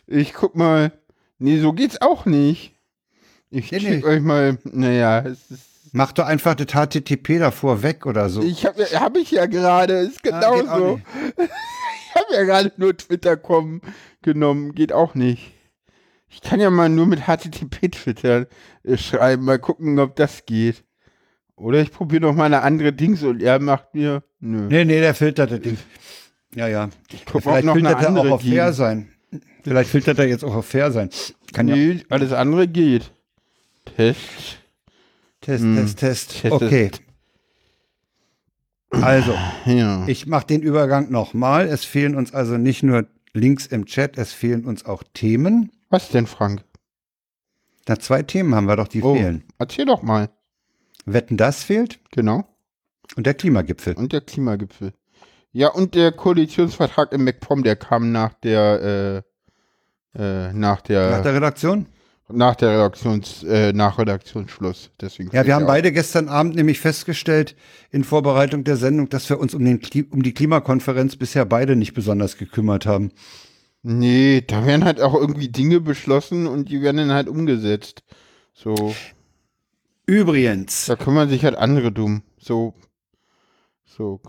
Ich guck mal. Nee, so geht's auch nicht. Ich Nee, nee. euch mal. Naja, es ist. Mach doch einfach das HTTP davor weg oder so. Ich habe hab ich ja gerade, ist Ah, genauso. nicht. ich habe ja gerade nur Twitter kommen, genommen, geht auch nicht. Ich kann ja mal nur mit HTTP Twitter äh, schreiben, mal gucken, ob das geht. Oder ich probiere noch mal eine andere Dings und er macht mir. Nö. Nee, nee, der filtert das Ding. Ja, ja. guck, ob Vielleicht noch filtert er auch auf geht. fair sein. Vielleicht filtert er jetzt auch auf fair sein. Kann ja. Nee, alles andere geht. Test. Test, Hm. Test, Test. Test, Okay. Also, Ja. ich mache den Übergang nochmal. Es fehlen uns also nicht nur Links im Chat, es fehlen uns auch Themen. Was denn, Frank? Na, zwei Themen haben wir doch, die Oh, fehlen. erzähl doch mal. Wetten, das fehlt Genau. und der Klimagipfel. Und der Klimagipfel. Ja, und der Koalitionsvertrag im MacPom, der kam nach der, äh, äh, nach der, Nach der Redaktion? Nach der Redaktions, äh, nach Redaktionsschluss. Deswegen Ja, wir haben auch. beide gestern Abend nämlich festgestellt in Vorbereitung der Sendung, dass wir uns um, den, um die Klimakonferenz bisher beide nicht besonders gekümmert haben. Nee, da werden halt auch irgendwie Dinge beschlossen und die werden dann halt umgesetzt. So, Übrigens, da kümmern sich halt andere dumm. So, so.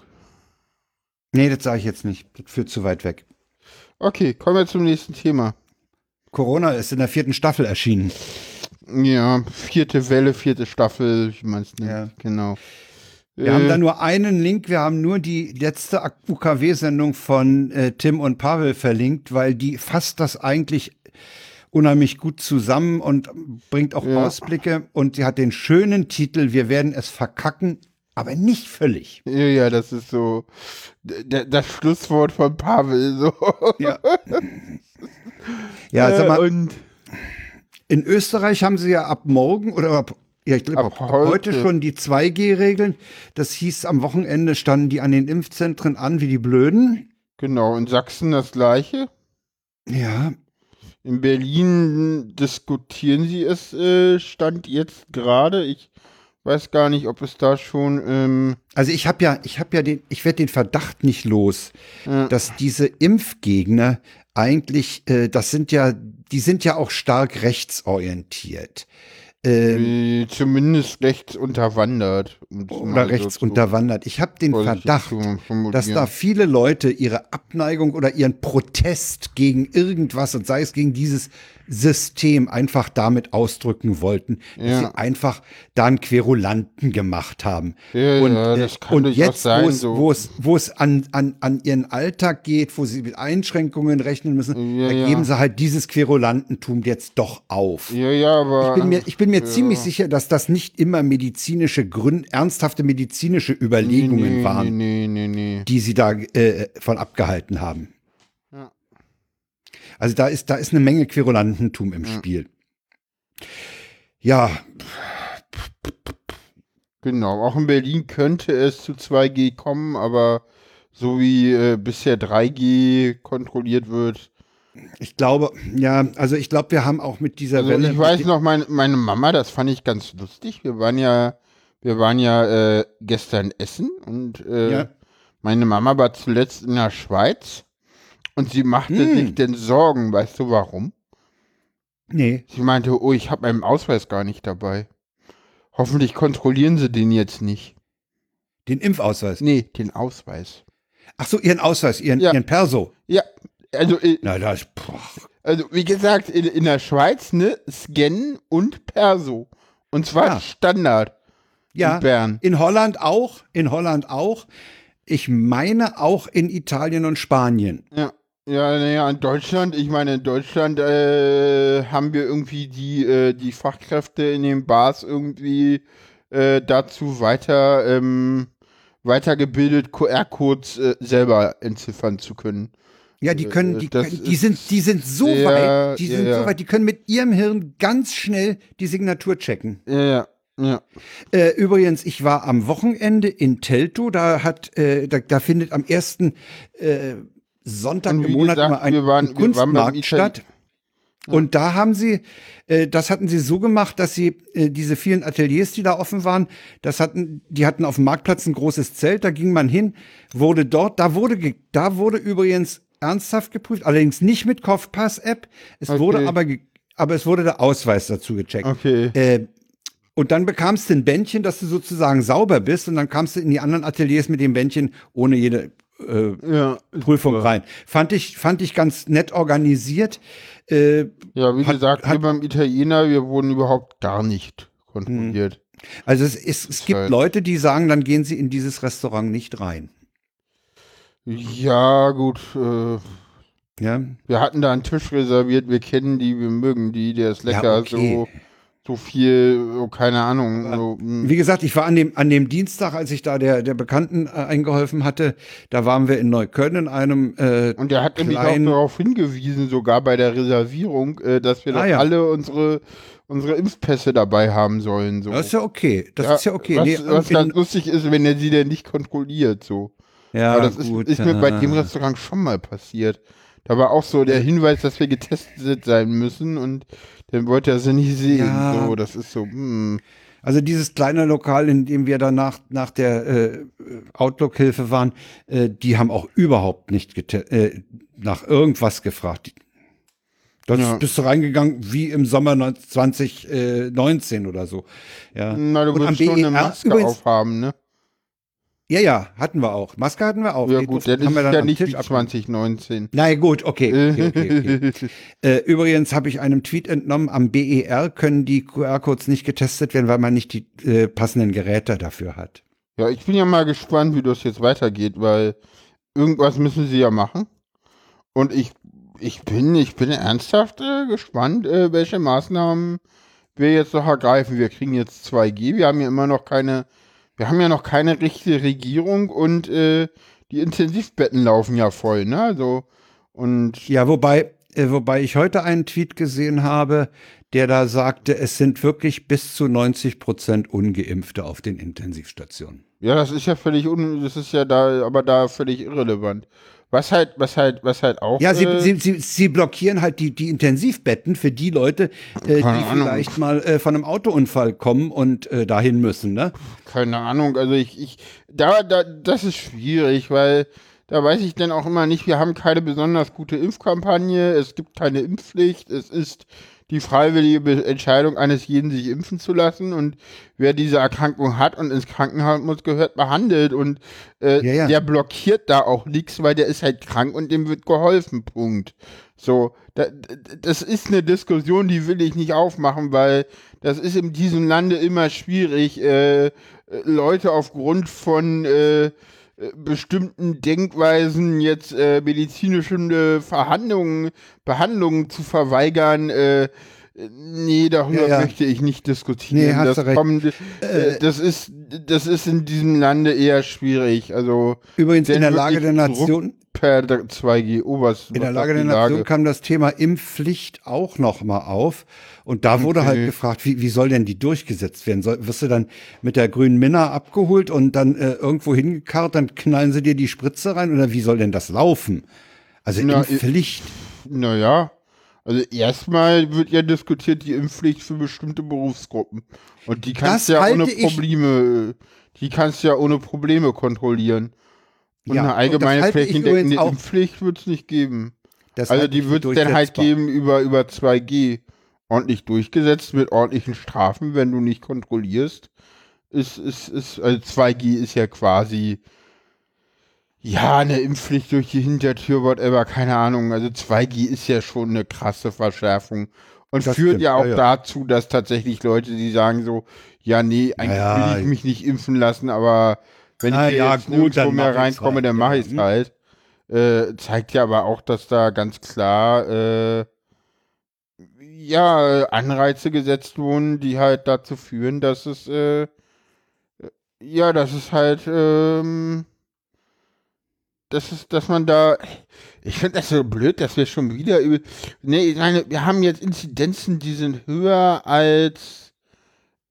nee, das sage ich jetzt nicht. Das führt zu weit weg. Okay, kommen wir zum nächsten Thema. Corona ist in der vierten Staffel erschienen. Ja, vierte Welle, vierte Staffel, wie man es nennt. Ja. Genau. Wir haben da nur einen Link, wir haben nur die letzte UKW-Sendung von äh, Tim und Pavel verlinkt, weil die fasst das eigentlich unheimlich gut zusammen und bringt auch Ja. Ausblicke. Und sie hat den schönen Titel, wir werden es verkacken, aber nicht völlig. Ja, das ist so das Schlusswort von Pavel. So. Ja, ja sag Äh, mal, und in Österreich haben sie ja ab morgen oder ab, ja, ich glaube, heute heute. schon die 2G-Regeln. Das hieß, am Wochenende standen die an den Impfzentren an wie die Blöden. genau, in Sachsen das gleiche. Ja, In Berlin diskutieren sie es, äh, stand jetzt gerade. Ich weiß gar nicht, ob es da schon. Ähm, Also ich habe ja, ich habe ja den, ich werde den Verdacht nicht los, Ja. dass diese Impfgegner eigentlich, äh, das sind ja, die sind ja auch stark rechtsorientiert. Äh, äh, zumindest rechts unterwandert. oder so rechts zu- unterwandert. Ich habe den Verdacht, dass da viele Leute ihre Abneigung oder ihren Protest gegen irgendwas und sei es gegen dieses System einfach damit ausdrücken wollten, dass Ja. sie einfach da einen Querulanten gemacht haben. Ja, und ja, äh, das kann und jetzt, sein, wo es, so. wo es, wo es an, an, an ihren Alltag geht, wo sie mit Einschränkungen rechnen müssen, Ja, da geben sie halt dieses Querulantentum jetzt doch auf. Ja, ja, aber. Ich bin mir, ich bin mir ziemlich sicher, dass das nicht immer medizinische Gründe, ernsthafte medizinische Überlegungen nee, waren Nee, nee, nee. die sie da äh, von abgehalten haben. Also da ist, da ist eine Menge Querulantentum im. Spiel. Ja, Genau, auch in Berlin könnte es zu 2G kommen, aber so wie äh, bisher 3G kontrolliert wird. ich glaube, ja, also ich glaube, wir haben auch mit dieser Also Welle. ich weiß noch, mein, meine Mama, das fand ich ganz lustig. Wir waren ja, wir waren ja äh, gestern essen und äh, Ja. meine Mama war zuletzt in der Schweiz und sie machte Hm. sich denn Sorgen, weißt du warum? Nee, Sie meinte, oh, ich habe meinen Ausweis gar nicht dabei. Hoffentlich kontrollieren sie den jetzt nicht. den Impfausweis. Nee, den Ausweis. Ach so, ihren Ausweis, ihren, Ja. ihren Perso. Ja, also, äh, Na, das, boah. also wie gesagt, in, in der Schweiz, ne, scannen und Perso. Und zwar Ja. Standard ja, in Bern. in Holland auch, in Holland auch. Ich meine auch in Italien und Spanien. Ja. Ja, naja, in Deutschland, ich meine, in Deutschland äh, haben wir irgendwie die, äh, die Fachkräfte in den Bars irgendwie äh, dazu weiter, ähm, weitergebildet, QR-Codes äh, selber entziffern zu können. Ja, die können, Äh, die, das können, die sind, die sind so sehr- weit, die ja, sind ja. so weit, die können mit ihrem Hirn ganz schnell die Signatur checken. Ja, ja, ja. Äh, übrigens, ich war am Wochenende in Teltow, da hat, äh, da, da findet am ersten äh, Sonntag im Monat gesagt, immer ein, wir waren- Kunstmarkt statt. Und da haben sie, äh, das hatten sie so gemacht, dass sie äh, diese vielen Ateliers, die da offen waren, das hatten, die hatten auf dem Marktplatz ein großes Zelt, da ging man hin, wurde dort, da wurde, da wurde übrigens ernsthaft geprüft, allerdings nicht mit Kopfpass-App. Es Okay. wurde aber, aber es wurde der Ausweis dazu gecheckt. Okay. Äh, und dann bekamst du ein Bändchen, dass du sozusagen sauber bist und dann kamst du in die anderen Ateliers mit dem Bändchen ohne jede äh, Ja, Prüfung rein. Fand ich, fand ich ganz nett organisiert. Äh, ja wie Hat- gesagt, hat- wir beim Italiener, wir wurden überhaupt gar nicht kontrolliert. also es, ist, es gibt halt- Leute, die sagen, dann gehen sie in dieses Restaurant nicht rein. Ja, gut. Äh, Ja, wir hatten da einen Tisch reserviert, wir kennen die, wir mögen die, der ist lecker, Ja, okay. so, so viel, keine Ahnung. Hm. Wie gesagt, ich war an dem, an dem Dienstag, als ich da der, der Bekannten äh, eingeholfen hatte, da waren wir in Neukölln in einem äh, Und der hat nämlich auch kleinen- darauf hingewiesen, sogar bei der Reservierung, äh, dass wir Ah, ja. alle unsere, unsere Impfpässe dabei haben sollen. So. Das ist ja okay. Das ist ja okay. Was, Nee, was ganz lustig ist, wenn er sie denn nicht kontrolliert, so. ja, Aber das ist, ist mir bei dem. Restaurant schon mal passiert. Da war auch so der Hinweis, dass wir getestet sein müssen und dann wollte er sie nicht sehen. Ja. So, das ist so, hm. Also dieses kleine Lokal, in dem wir danach nach der äh, Outlook-Hilfe waren, äh, die haben auch überhaupt nicht äh, nach irgendwas gefragt. Da Ja. bist du reingegangen wie im Sommer 2019 oder so. Ja, Na, du Und wirst schon eine BER Maske übrigens- aufhaben, ne? Ja, ja, hatten wir auch. Maske hatten wir auch. Ja gut, ist haben wir dann ja nicht Tisch wie ab- 2019. Na gut, okay. okay, okay, okay. äh, übrigens habe ich einem Tweet entnommen, am BER können die QR-Codes nicht getestet werden, weil man nicht die äh, passenden Geräte dafür hat. Ja, ich bin ja mal gespannt, wie das jetzt weitergeht, weil irgendwas müssen sie ja machen. Und ich, ich bin, ich bin ernsthaft äh, gespannt, äh, welche Maßnahmen wir jetzt noch ergreifen. Wir kriegen jetzt 2G, wir haben ja immer noch keine, wir haben ja noch keine richtige Regierung und äh, die Intensivbetten laufen ja voll, ne? Also, und Ja, wobei, äh, wobei ich heute einen Tweet gesehen habe, der da sagte, es sind wirklich bis zu 90 Prozent Ungeimpfte auf den Intensivstationen. Ja, das ist ja völlig un, das ist ja da, aber da völlig irrelevant. Was halt, was halt, was halt auch. Ja, sie, äh, sie, sie, sie blockieren halt die, die Intensivbetten für die Leute, äh, die Ahnung. vielleicht mal äh, von einem Autounfall kommen und äh, dahin müssen, ne? keine Ahnung, also ich, ich, da, da, das ist schwierig, weil da weiß ich dann auch immer nicht, wir haben keine besonders gute Impfkampagne, es gibt keine Impfpflicht, es ist die freiwillige Entscheidung eines jeden, sich impfen zu lassen und wer diese Erkrankung hat und ins Krankenhaus muss, gehört behandelt und äh, Ja, ja. der blockiert da auch nichts, weil der ist halt krank und dem wird geholfen, Punkt. So, da, das ist eine Diskussion, die will ich nicht aufmachen, weil das ist in diesem Lande immer schwierig, äh, äh, Leute aufgrund von äh, bestimmten Denkweisen jetzt äh, medizinische äh, Verhandlungen, Behandlungen zu verweigern. Äh, äh, nee, darüber Ja, ja. möchte ich nicht diskutieren. Nee, hast das, recht. kommt, äh, das ist das ist in diesem Lande eher schwierig. Also Übrigens in der Lage der Nation, per 2G Oberst. in der Lage der Nation kam das Thema Impfpflicht auch noch mal auf. Und da wurde halt Okay. gefragt, wie, wie soll denn die durchgesetzt werden? Soll, wirst du dann mit der grünen Minna abgeholt und dann äh, irgendwo hingekarrt, dann knallen sie dir die Spritze rein? Oder wie soll denn das laufen? Also Na, Impfpflicht. Naja, also erstmal wird ja diskutiert die Impfpflicht für bestimmte Berufsgruppen. Und die kannst Das du ja ohne Probleme, die kannst du ja ohne Probleme kontrollieren. Und Ja, eine und allgemeine auch- Impfpflicht wird es nicht geben. Das Also die wird es dann halt geben über, über 2G. Ordentlich durchgesetzt mit ordentlichen Strafen, wenn du nicht kontrollierst. Ist, ist, ist, also 2G ist ja quasi, ja, eine Impfpflicht durch die Hintertür, whatever, keine Ahnung. Also 2G ist ja schon eine krasse Verschärfung. Und Das führt stimmt, ja auch ja, ja. dazu, dass tatsächlich Leute, die sagen so, ja, nee, eigentlich Ja, will ich mich nicht impfen lassen, aber wenn Na ich hier ja, jetzt gut, dann mehr reinkomme, halt, dann mache ich es Hm. halt. Äh, zeigt ja aber auch, dass da ganz klar äh, ja, Anreize gesetzt wurden, die halt dazu führen, dass es äh, äh, ja, dass es halt ähm, das ist, dass man da ich finde das so blöd, dass wir schon wieder über nee, ich meine, wir haben jetzt Inzidenzen, die sind höher als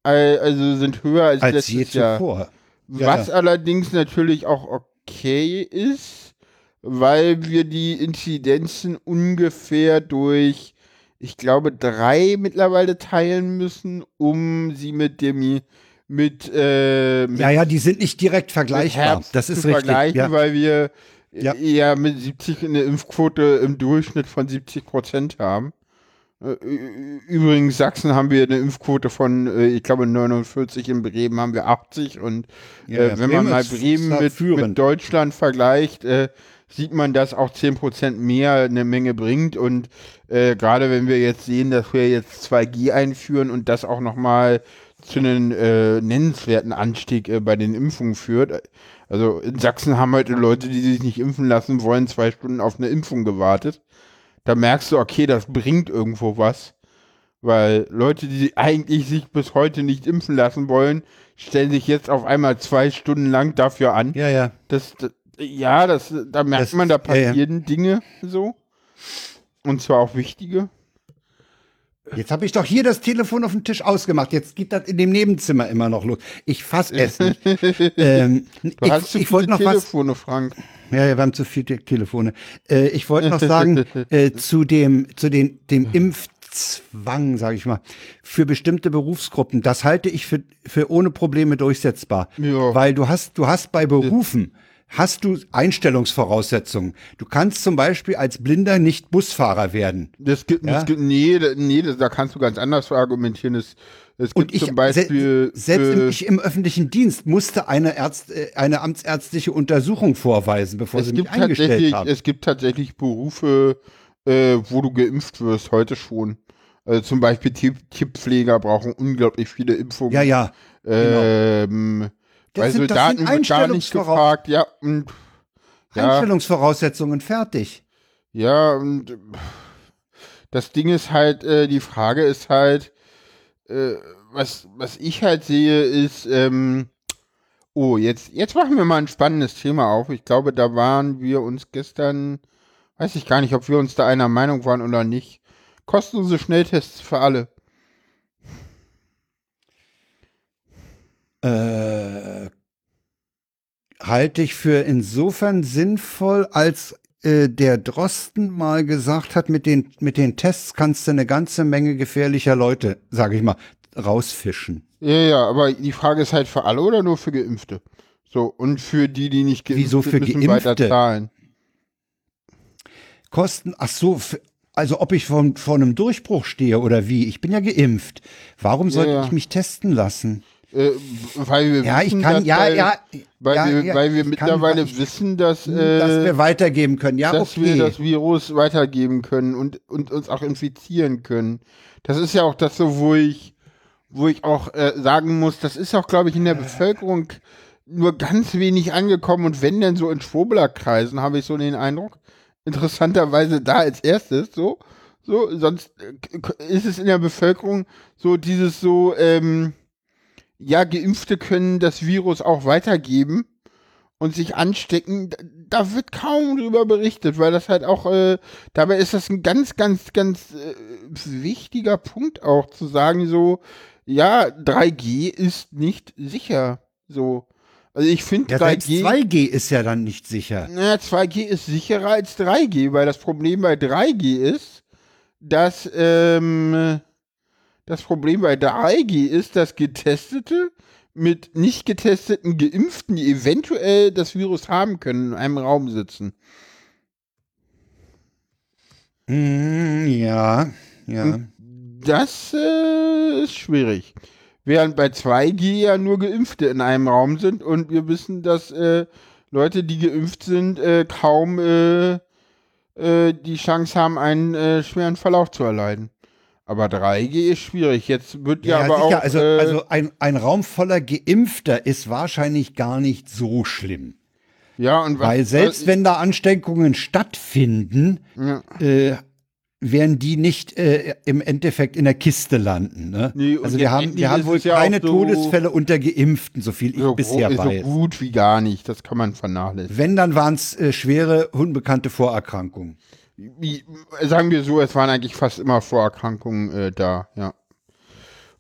al- also sind höher als, als je letztes Jahr. zuvor. Ja, Was ja. allerdings natürlich auch okay ist, weil wir die Inzidenzen ungefähr durch ich glaube, drei mittlerweile teilen müssen, um sie mit dem mit, äh, mit Ja, ja, die sind nicht direkt vergleichbar. Das ist richtig. vergleichen, Ja. weil wir Ja. eher mit 70 eine Impfquote im Durchschnitt von 70 Prozent haben. Äh, Übrigens, Sachsen haben wir eine Impfquote von, äh, ich glaube, 49, in Bremen haben wir 80 und Ja, äh, wenn Bremen man mal Bremen mit, mit Deutschland vergleicht, äh, sieht man, dass auch 10% mehr eine Menge bringt und äh, gerade wenn wir jetzt sehen, dass wir jetzt 2G einführen und das auch nochmal zu einem äh, nennenswerten Anstieg bei den Impfungen führt. Also in Sachsen haben heute Leute, die sich nicht impfen lassen wollen, zwei Stunden auf eine Impfung gewartet. Da merkst du, okay, das bringt irgendwo was. Weil Leute, die eigentlich sich bis heute nicht impfen lassen wollen, stellen sich jetzt auf einmal zwei Stunden lang dafür an. ja, ja. Das, das ja, das, da merkt Das- man, da ja, ja. passieren Dinge so. Und zwar auch wichtige. Jetzt habe ich doch hier das Telefon auf dem Tisch ausgemacht. Jetzt geht das in dem Nebenzimmer immer noch los. Ich fass es nicht. ähm, Du ich hast zu ich viele wollte noch was. Telefone, Frank. Ja, ja, wir haben zu viele Telefone. Äh, ich wollte noch sagen, äh, zu dem, zu den, dem Impfzwang, sage ich mal, für bestimmte Berufsgruppen, das halte ich für, für ohne Probleme durchsetzbar. Ja. Weil du hast, du hast bei Berufen, hast du Einstellungsvoraussetzungen. Du kannst zum Beispiel als Blinder nicht Busfahrer werden. Das gibt, Ja? das gibt nee, da- nee, das, da kannst du ganz anders argumentieren. Es, es gibt Und ich, zum Beispiel se selbst im, für- ich im öffentlichen Dienst musste eine, Ärzt, äh, eine amtsärztliche Untersuchung vorweisen, bevor sie mich eingestellt haben. es gibt tatsächlich Berufe, äh, wo du geimpft wirst, heute schon. Also zum Beispiel Tipp- Tierpfleger brauchen unglaublich viele Impfungen. Ja, ja. Ähm, Das bei sind- das Soldaten sind wird gar nicht gefragt, ja, und ja, Einstellungsvoraussetzungen fertig. ja, und das Ding ist halt, äh, die Frage ist halt, äh, was, was ich halt sehe, ist, ähm, oh, jetzt, jetzt machen wir mal ein spannendes Thema auf. Ich glaube, da waren wir uns gestern, weiß ich gar nicht, ob wir uns da einer Meinung waren oder nicht. Kostenlose Schnelltests für alle. Äh, halte ich für insofern sinnvoll, als äh, der Drosten mal gesagt hat, mit den, mit den Tests kannst du eine ganze Menge gefährlicher Leute, sage ich mal, rausfischen. Ja, ja, aber die Frage ist halt für alle oder nur für Geimpfte? So, und für die, die nicht geimpft Wieso sind, für müssen Geimpfte? weiter zahlen. Kosten, ach so, also ob ich vor, vor einem Durchbruch stehe oder wie, ich bin ja geimpft. Warum sollte ja. ich mich testen lassen? Äh, weil wir Ja, ich wissen, kann, dass ja, bei, ja. Weil, ja, wir, ja, weil wir ich mittlerweile kann, wissen, dass, dass wir äh, weitergeben können. Ja, dass okay. wir das Virus weitergeben können und, und uns auch infizieren können. Das ist ja auch das so, wo ich, wo ich auch äh, sagen muss, das ist auch, glaube ich, in der Bevölkerung nur ganz wenig angekommen und wenn denn so in Schwurbler-Kreisen, habe ich so den Eindruck, interessanterweise da als erstes so, so, sonst äh, ist es in der Bevölkerung so dieses so, ähm, ja, Geimpfte können das Virus auch weitergeben und sich anstecken, da, wird kaum drüber berichtet, weil das halt auch, äh, dabei ist das ein ganz, ganz, ganz äh, wichtiger Punkt auch zu sagen, so, ja, 3G ist nicht sicher. So. Also ich finde ja, selbst 3G. 2G ist ja dann nicht sicher. Naja, 2G ist sicherer als 3G, weil das Problem bei 3G ist, dass ähm, das Problem bei 3G ist, dass Getestete mit nicht getesteten Geimpften, die eventuell das Virus haben können, in einem Raum sitzen. Mm, ja, ja. Das äh, ist schwierig. Während bei 2G ja nur Geimpfte in einem Raum sind und wir wissen, dass äh, Leute, die geimpft sind, äh, kaum äh, äh, die Chance haben, einen äh, schweren Verlauf zu erleiden. Aber 3G ist schwierig. Jetzt wird ja, aber sicher. auch. also, äh, also ein, ein Raum voller Geimpfter ist wahrscheinlich gar nicht so schlimm. ja, und was, Weil selbst wenn da Ansteckungen stattfinden, Ja. äh, werden die nicht äh, im Endeffekt in der Kiste landen. Ne? Nee, also wir haben, wir haben wohl ja keine so- Todesfälle unter Geimpften, so viel ich so, bisher ist so weiß. gut wie gar nicht. Das kann man vernachlässigen. Wenn, dann waren es äh, schwere, unbekannte Vorerkrankungen. Sagen wir so, es waren eigentlich fast immer Vorerkrankungen äh, da, ja.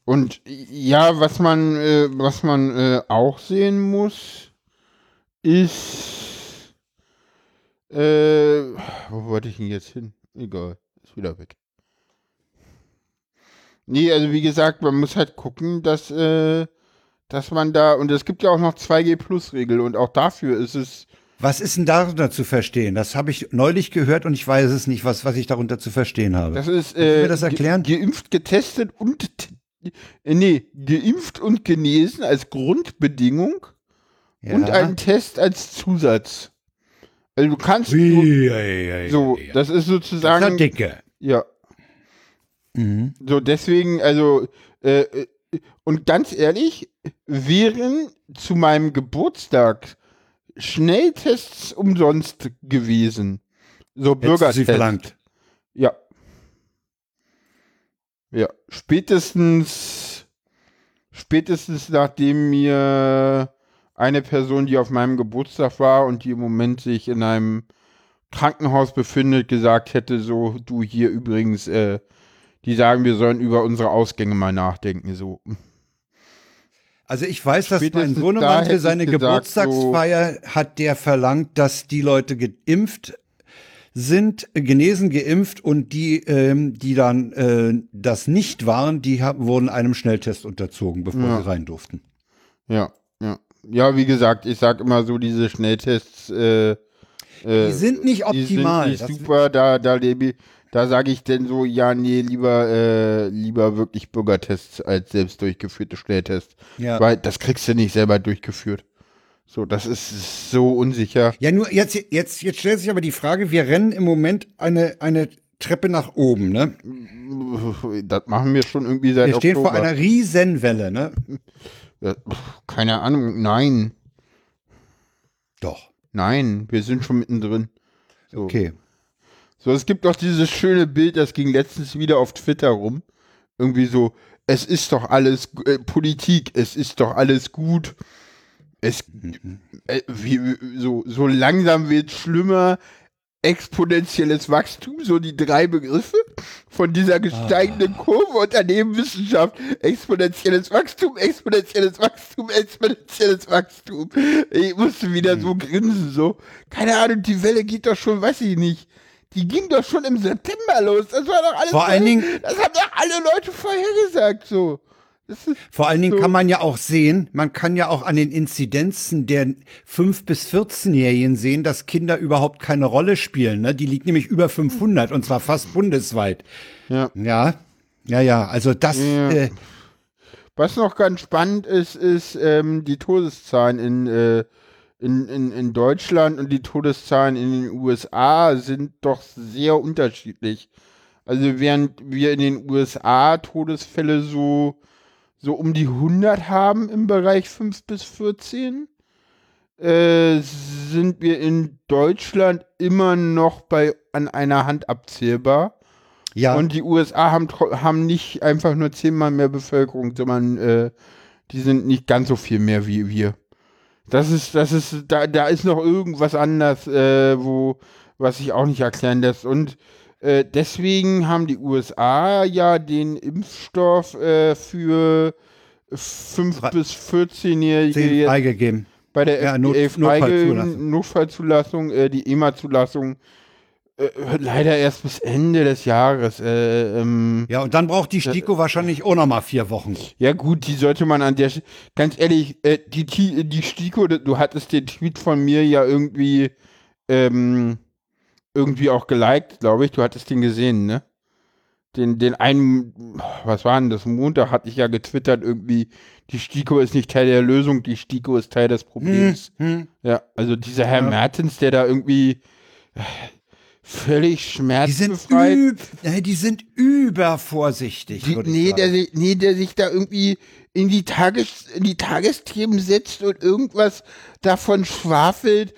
Und ja, was man, äh, was man äh, auch sehen muss, ist, äh, wo wollte ich denn jetzt hin? Egal, ist wieder weg. Nee, also wie gesagt, man muss halt gucken, dass, äh, dass man da, und es gibt ja auch noch 2G-Plus-Regel und auch dafür ist es, Was ist denn darunter zu verstehen? Das habe ich neulich gehört und ich weiß es nicht, was, was ich darunter zu verstehen habe. das ist, äh, mir das erklären? ge- geimpft, getestet und, äh, nee, geimpft und genesen als Grundbedingung ja. und ein Test als Zusatz. Also du kannst, nur, ui, ui, so, das ist Das ist eine sozusagen, dicke. ja, Mhm. So, deswegen, also, äh, äh, und ganz ehrlich, wären zu meinem Geburtstag Schnelltests umsonst gewesen. So du sie Bürgertests. verlangt. Ja. Ja, spätestens, spätestens nachdem mir eine Person, die auf meinem Geburtstag war und die im Moment sich in einem Krankenhaus befindet, gesagt hätte, so, du hier übrigens, äh, die sagen, wir sollen über unsere Ausgänge mal nachdenken, so. Also ich weiß, dass mein Spätestens da Sohnemann hätte für seine gesagt, Geburtstagsfeier hat der verlangt, dass die Leute geimpft sind, genesen, geimpft und die, ähm, die dann äh, das nicht waren, die hab, wurden einem Schnelltest unterzogen, bevor Ja. sie rein durften. Ja, ja. Ja, wie gesagt, ich sag immer so, diese Schnelltests, äh, äh, Die sind nicht die optimal. sind nicht super, da, da lebe ich, da sage ich denn so, ja, nee, lieber, äh, lieber wirklich Bürgertests als selbst durchgeführte Schnelltests. Ja. Weil das kriegst du nicht selber durchgeführt. So, das ist so unsicher. Ja, nur jetzt, jetzt, jetzt stellt sich aber die Frage, wir rennen im Moment eine, eine Treppe nach oben, ne? Das machen wir schon irgendwie seit Wir stehen vor Oktober. einer Riesenwelle, ne? Ja, keine Ahnung, nein, Doch. nein, wir sind schon mittendrin. So. Okay. So, es gibt doch dieses schöne Bild, das ging letztens wieder auf Twitter rum. Irgendwie so, es ist doch alles äh, Politik, es ist doch alles gut. Es äh, wie, so, so langsam wird schlimmer. Exponentielles Wachstum, so die drei Begriffe von dieser gesteigenden Kurve und daneben Wissenschaft. Exponentielles Wachstum, exponentielles Wachstum, exponentielles Wachstum. Ich musste wieder so grinsen, so. Keine Ahnung, die Welle geht doch schon, weiß ich nicht. Die ging doch schon im September los. Das war doch alles. Vor allen Dingen- Das haben doch alle Leute vorhergesagt, so. Vor allen Dingen So. kann man ja auch sehen, man kann ja auch an den Inzidenzen der 5- bis 14-Jährigen sehen, dass Kinder überhaupt keine Rolle spielen. Ne? Die liegt nämlich über 500 und zwar fast bundesweit. ja. Ja, ja, ja. Also das, Ja. äh, Was noch ganz spannend ist, ist ähm, die Todeszahlen in, äh, in, in, in Deutschland und die Todeszahlen in den USA sind doch sehr unterschiedlich. Also während wir in den USA Todesfälle so, so um die 100 haben im Bereich 5 bis 14, äh, sind wir in Deutschland immer noch bei an einer Hand abzählbar. ja. Und die USA haben, haben nicht einfach nur zehnmal mehr Bevölkerung, sondern äh, die sind nicht ganz so viel mehr wie wir. Das ist, das ist, da, da ist noch irgendwas anders, äh, wo, was sich auch nicht erklären lässt. Und äh, deswegen haben die USA ja den Impfstoff äh, für 5 Drei- bis 14-Jährige zehn jetzt freigegeben. bei der Ja, FDA Not- Notfallzulassung. Notfallzulassung, äh, die EMA-Zulassung, leider erst bis Ende des Jahres. Äh, ähm, Ja, und dann braucht die STIKO wahrscheinlich auch noch mal vier Wochen. ja gut, die sollte man an der, ganz ehrlich, äh, die, die STIKO, du hattest den Tweet von mir ja irgendwie, ähm, irgendwie auch geliked, glaube ich. Du hattest den gesehen, ne? Den, den einen, was war denn das? Montag hatte ich ja getwittert irgendwie, die STIKO ist nicht Teil der Lösung, die STIKO ist Teil des Problems. Hm. Ja, also dieser Herr Mertens, der da irgendwie völlig Die sind, schmerzbefreit. üb, die sind übervorsichtig. Die, nee, der, sich- nee, der sich da irgendwie in die, Tages, in die Tagesthemen setzt und irgendwas davon schwafelt,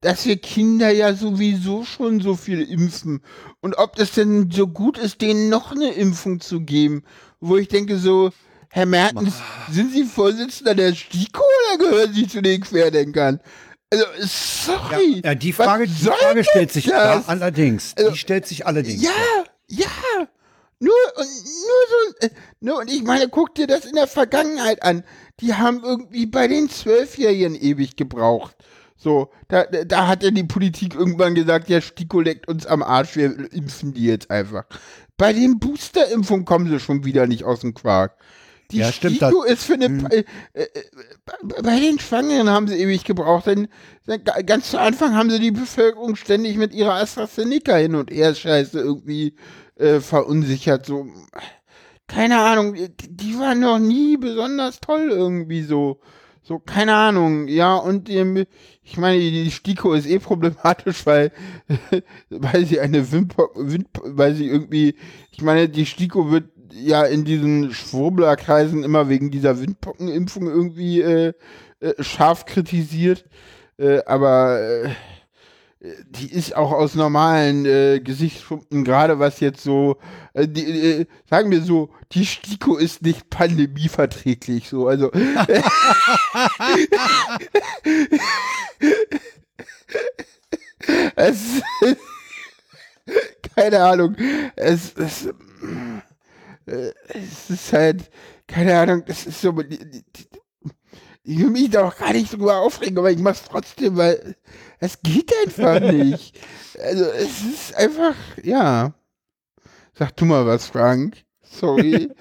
dass wir Kinder ja sowieso schon so viel impfen. Und ob das denn so gut ist, denen noch eine Impfung zu geben. Wo ich denke so, Herr Mertens, sind Sie Vorsitzender der STIKO oder gehören Sie zu den Querdenkern? Also, sorry. Ja, die was Frage, die Frage stellt sich ja, allerdings. Also, die stellt sich allerdings. Ja, ja. Nur und nur so, äh, nur und ich meine, guck dir das in der Vergangenheit an. Die haben irgendwie bei den Zwölfjährigen ewig gebraucht. So, da, da- da hat ja die Politik irgendwann gesagt, ja, Stiko leckt uns am Arsch, wir impfen die jetzt einfach. bei den Boosterimpfungen kommen sie schon wieder nicht aus dem Quark. Die Ja, stimmt, STIKO ist für eine. Mhm. Äh, äh, bei- bei den Schwangeren haben sie ewig gebraucht, denn, denn ga- ganz zu Anfang haben sie die Bevölkerung ständig mit ihrer AstraZeneca hin und her Scheiße irgendwie äh, verunsichert. So, keine Ahnung, die, waren noch nie besonders toll irgendwie so. So, keine Ahnung, ja, und ähm, ich meine, die STIKO ist eh problematisch, weil, weil sie eine Wimper, Wimper, weil sie irgendwie, ich meine, die STIKO wird ja in diesen Schwurblerkreisen immer wegen dieser Windpockenimpfung irgendwie äh, äh, scharf kritisiert, äh, aber äh, die ist auch aus normalen äh, Gesichtspunkten, gerade was jetzt so, äh, die, äh, sagen wir so, die STIKO ist nicht pandemieverträglich, so, also. Es, keine Ahnung, es, es, äh, es ist halt, keine Ahnung, es ist so, die- die- die- ich will mich da auch gar nicht drüber aufregen, aber ich mach's trotzdem, weil es geht einfach nicht. Also es ist einfach, ja. Sag du mal was, Frank. Sorry.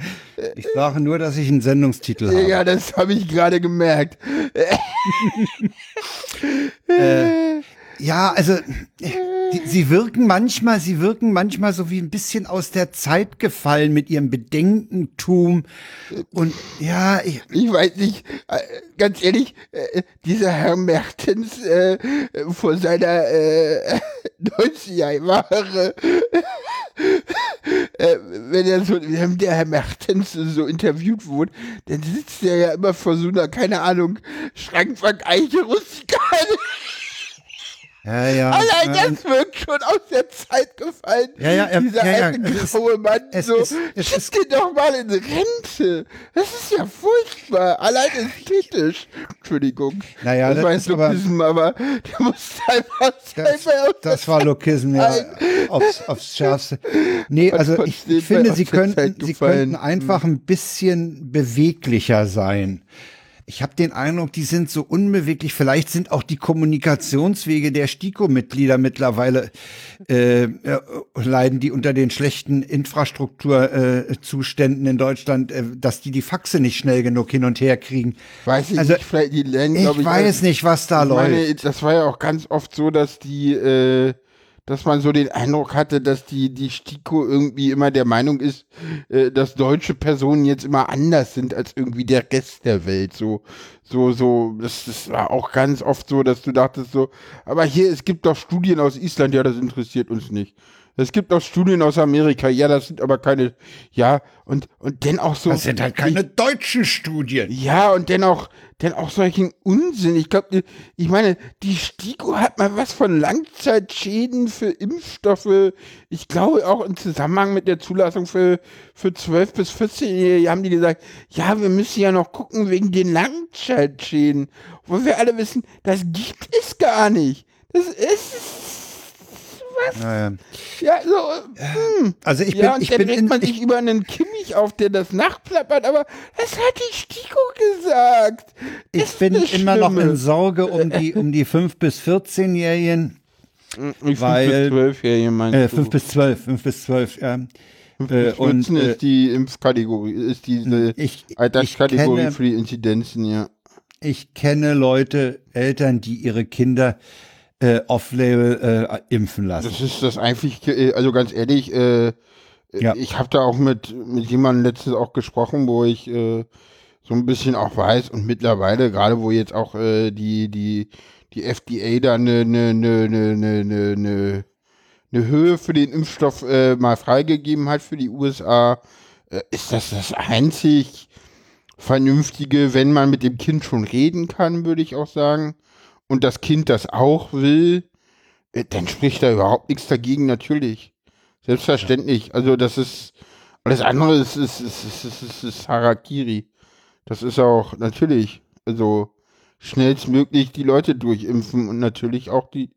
Ich sage nur, dass ich einen Sendungstitel habe. ja, das habe ich gerade gemerkt. Äh, Ja, also die, sie wirken manchmal, sie wirken manchmal so wie ein bisschen aus der Zeit gefallen mit ihrem Bedenkentum und ja, ich, Ich weiß nicht, äh, ganz ehrlich, äh, dieser Herr Mertens äh, vor seiner äh, 90er Jahre, äh, wenn er so, wenn der Herr Mertens so interviewt wurde, dann sitzt er ja immer vor so einer, keine Ahnung, Schrankbank Eiche Rustikale. ja, ja. Allein ähm, das wirkt schon aus der Zeit gefallen. Ja, ja, er- Dieser ja, ja, alte es graue Mann, es so, ist- es schick den doch mal in Rente. Das ist ja furchtbar. Allein ästhetisch. Entschuldigung. Naja, das das war ist jetzt aber- aber der muss einfach Das, das war Lokism, ja, aufs, aufs Schärfste. Nee, also ich, ich finde, sie könnten, sie könnten einfach ein bisschen beweglicher sein. Ich habe den Eindruck, die sind so unbeweglich. Vielleicht sind auch die Kommunikationswege der STIKO-Mitglieder mittlerweile äh, äh, leiden die unter den schlechten Infrastrukturzuständen äh, in Deutschland, äh, dass die die Faxe nicht schnell genug hin und her kriegen. Weiß ich Also, nicht, vielleicht die lernen, Ich, ich, weiß nicht, was da ich läuft. meine, das war ja auch ganz oft so, dass die, äh, dass man so den Eindruck hatte, dass die, die STIKO irgendwie immer der Meinung ist, äh, dass deutsche Personen jetzt immer anders sind als irgendwie der Rest der Welt. So, so, so, das, das war auch ganz oft so, dass du dachtest so, aber hier, es gibt doch Studien aus Island, ja, das interessiert uns nicht. Es gibt auch Studien aus Amerika, ja, das sind aber keine, ja, und, und dann auch so. das sind halt keine deutschen Studien. Ja, und dennoch, denn auch solchen Unsinn. Ich glaube, ich meine, die STIKO hat mal was von Langzeitschäden für Impfstoffe. Ich glaube auch im Zusammenhang mit der Zulassung für, für 12 bis 14 haben die gesagt, ja, wir müssen ja noch gucken wegen den Langzeitschäden. Wo wir alle wissen, das gibt es gar nicht. Das ist, Naja. ja, so, hm. Also ich ja, bin, und ich dann bin regt in, man ich, sich über einen Kimmich auf, der das nachplappert, aber das hat die STIKO gesagt. ich Das bin ist das immer noch Schlimme. in Sorge um die, um die 5- bis 14-Jährigen. Ich weil- zwölf ja jemand. Äh, 5 bis 12, 5 bis 12, ja. Äh, und, und äh, ist die Impfkategorie, ist diese Ich, ich, Alterskategorie kenne, für die Inzidenzen, ja. ich kenne Leute, Eltern, die ihre Kinder äh, off-label äh, impfen lassen. Das ist das eigentlich, äh, also ganz ehrlich, äh, Ja. ich habe da auch mit, mit jemandem letztens auch gesprochen, wo ich äh, so ein bisschen auch weiß und mittlerweile, gerade wo jetzt auch äh, die, die, die FDA da eine, eine, eine, eine, eine, eine, eine Höhe für den Impfstoff äh, mal freigegeben hat für die USA, äh, ist das das einzig Vernünftige, wenn man mit dem Kind schon reden kann, würde ich auch sagen, und das Kind das auch will, äh, dann spricht da überhaupt nichts dagegen, natürlich. Selbstverständlich. Also das ist, alles andere ist, ist, ist, ist, ist, ist, ist Harakiri. Das ist auch, natürlich, also schnellstmöglich die Leute durchimpfen und natürlich auch die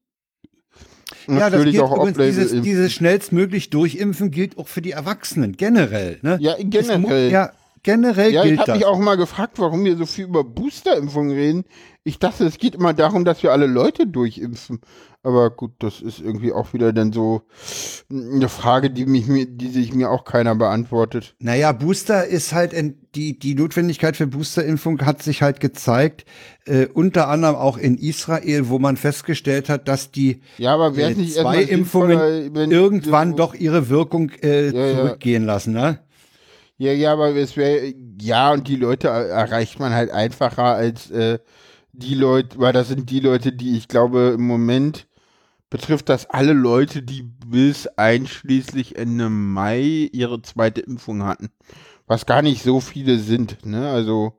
Ja, das natürlich gilt auch übrigens, dieses, dieses schnellstmöglich durchimpfen gilt auch für die Erwachsenen, generell. Ne? Ja, generell. Ja, generell Ja, ich gilt habe das. mich auch mal gefragt, warum wir so viel über Boosterimpfungen reden. Ich dachte, es geht immer darum, dass wir alle Leute durchimpfen. Aber gut, das ist irgendwie auch wieder dann so eine Frage, die mich die sich mir auch keiner beantwortet. Naja, Booster ist halt, in, die, die Notwendigkeit für Boosterimpfung hat sich halt gezeigt, äh, unter anderem auch in Israel, wo man festgestellt hat, dass die Ja, aber äh, zwei Impfungen wenn- irgendwann doch ihre Wirkung äh, Ja, ja. zurückgehen lassen, ne? Ja, ja, aber es wäre, ja, und die Leute er- erreicht man halt einfacher als äh, die Leute, weil das sind die Leute, die ich glaube im Moment betrifft das alle Leute, die bis einschließlich Ende Mai ihre zweite Impfung hatten. Was gar nicht so viele sind, ne? Also,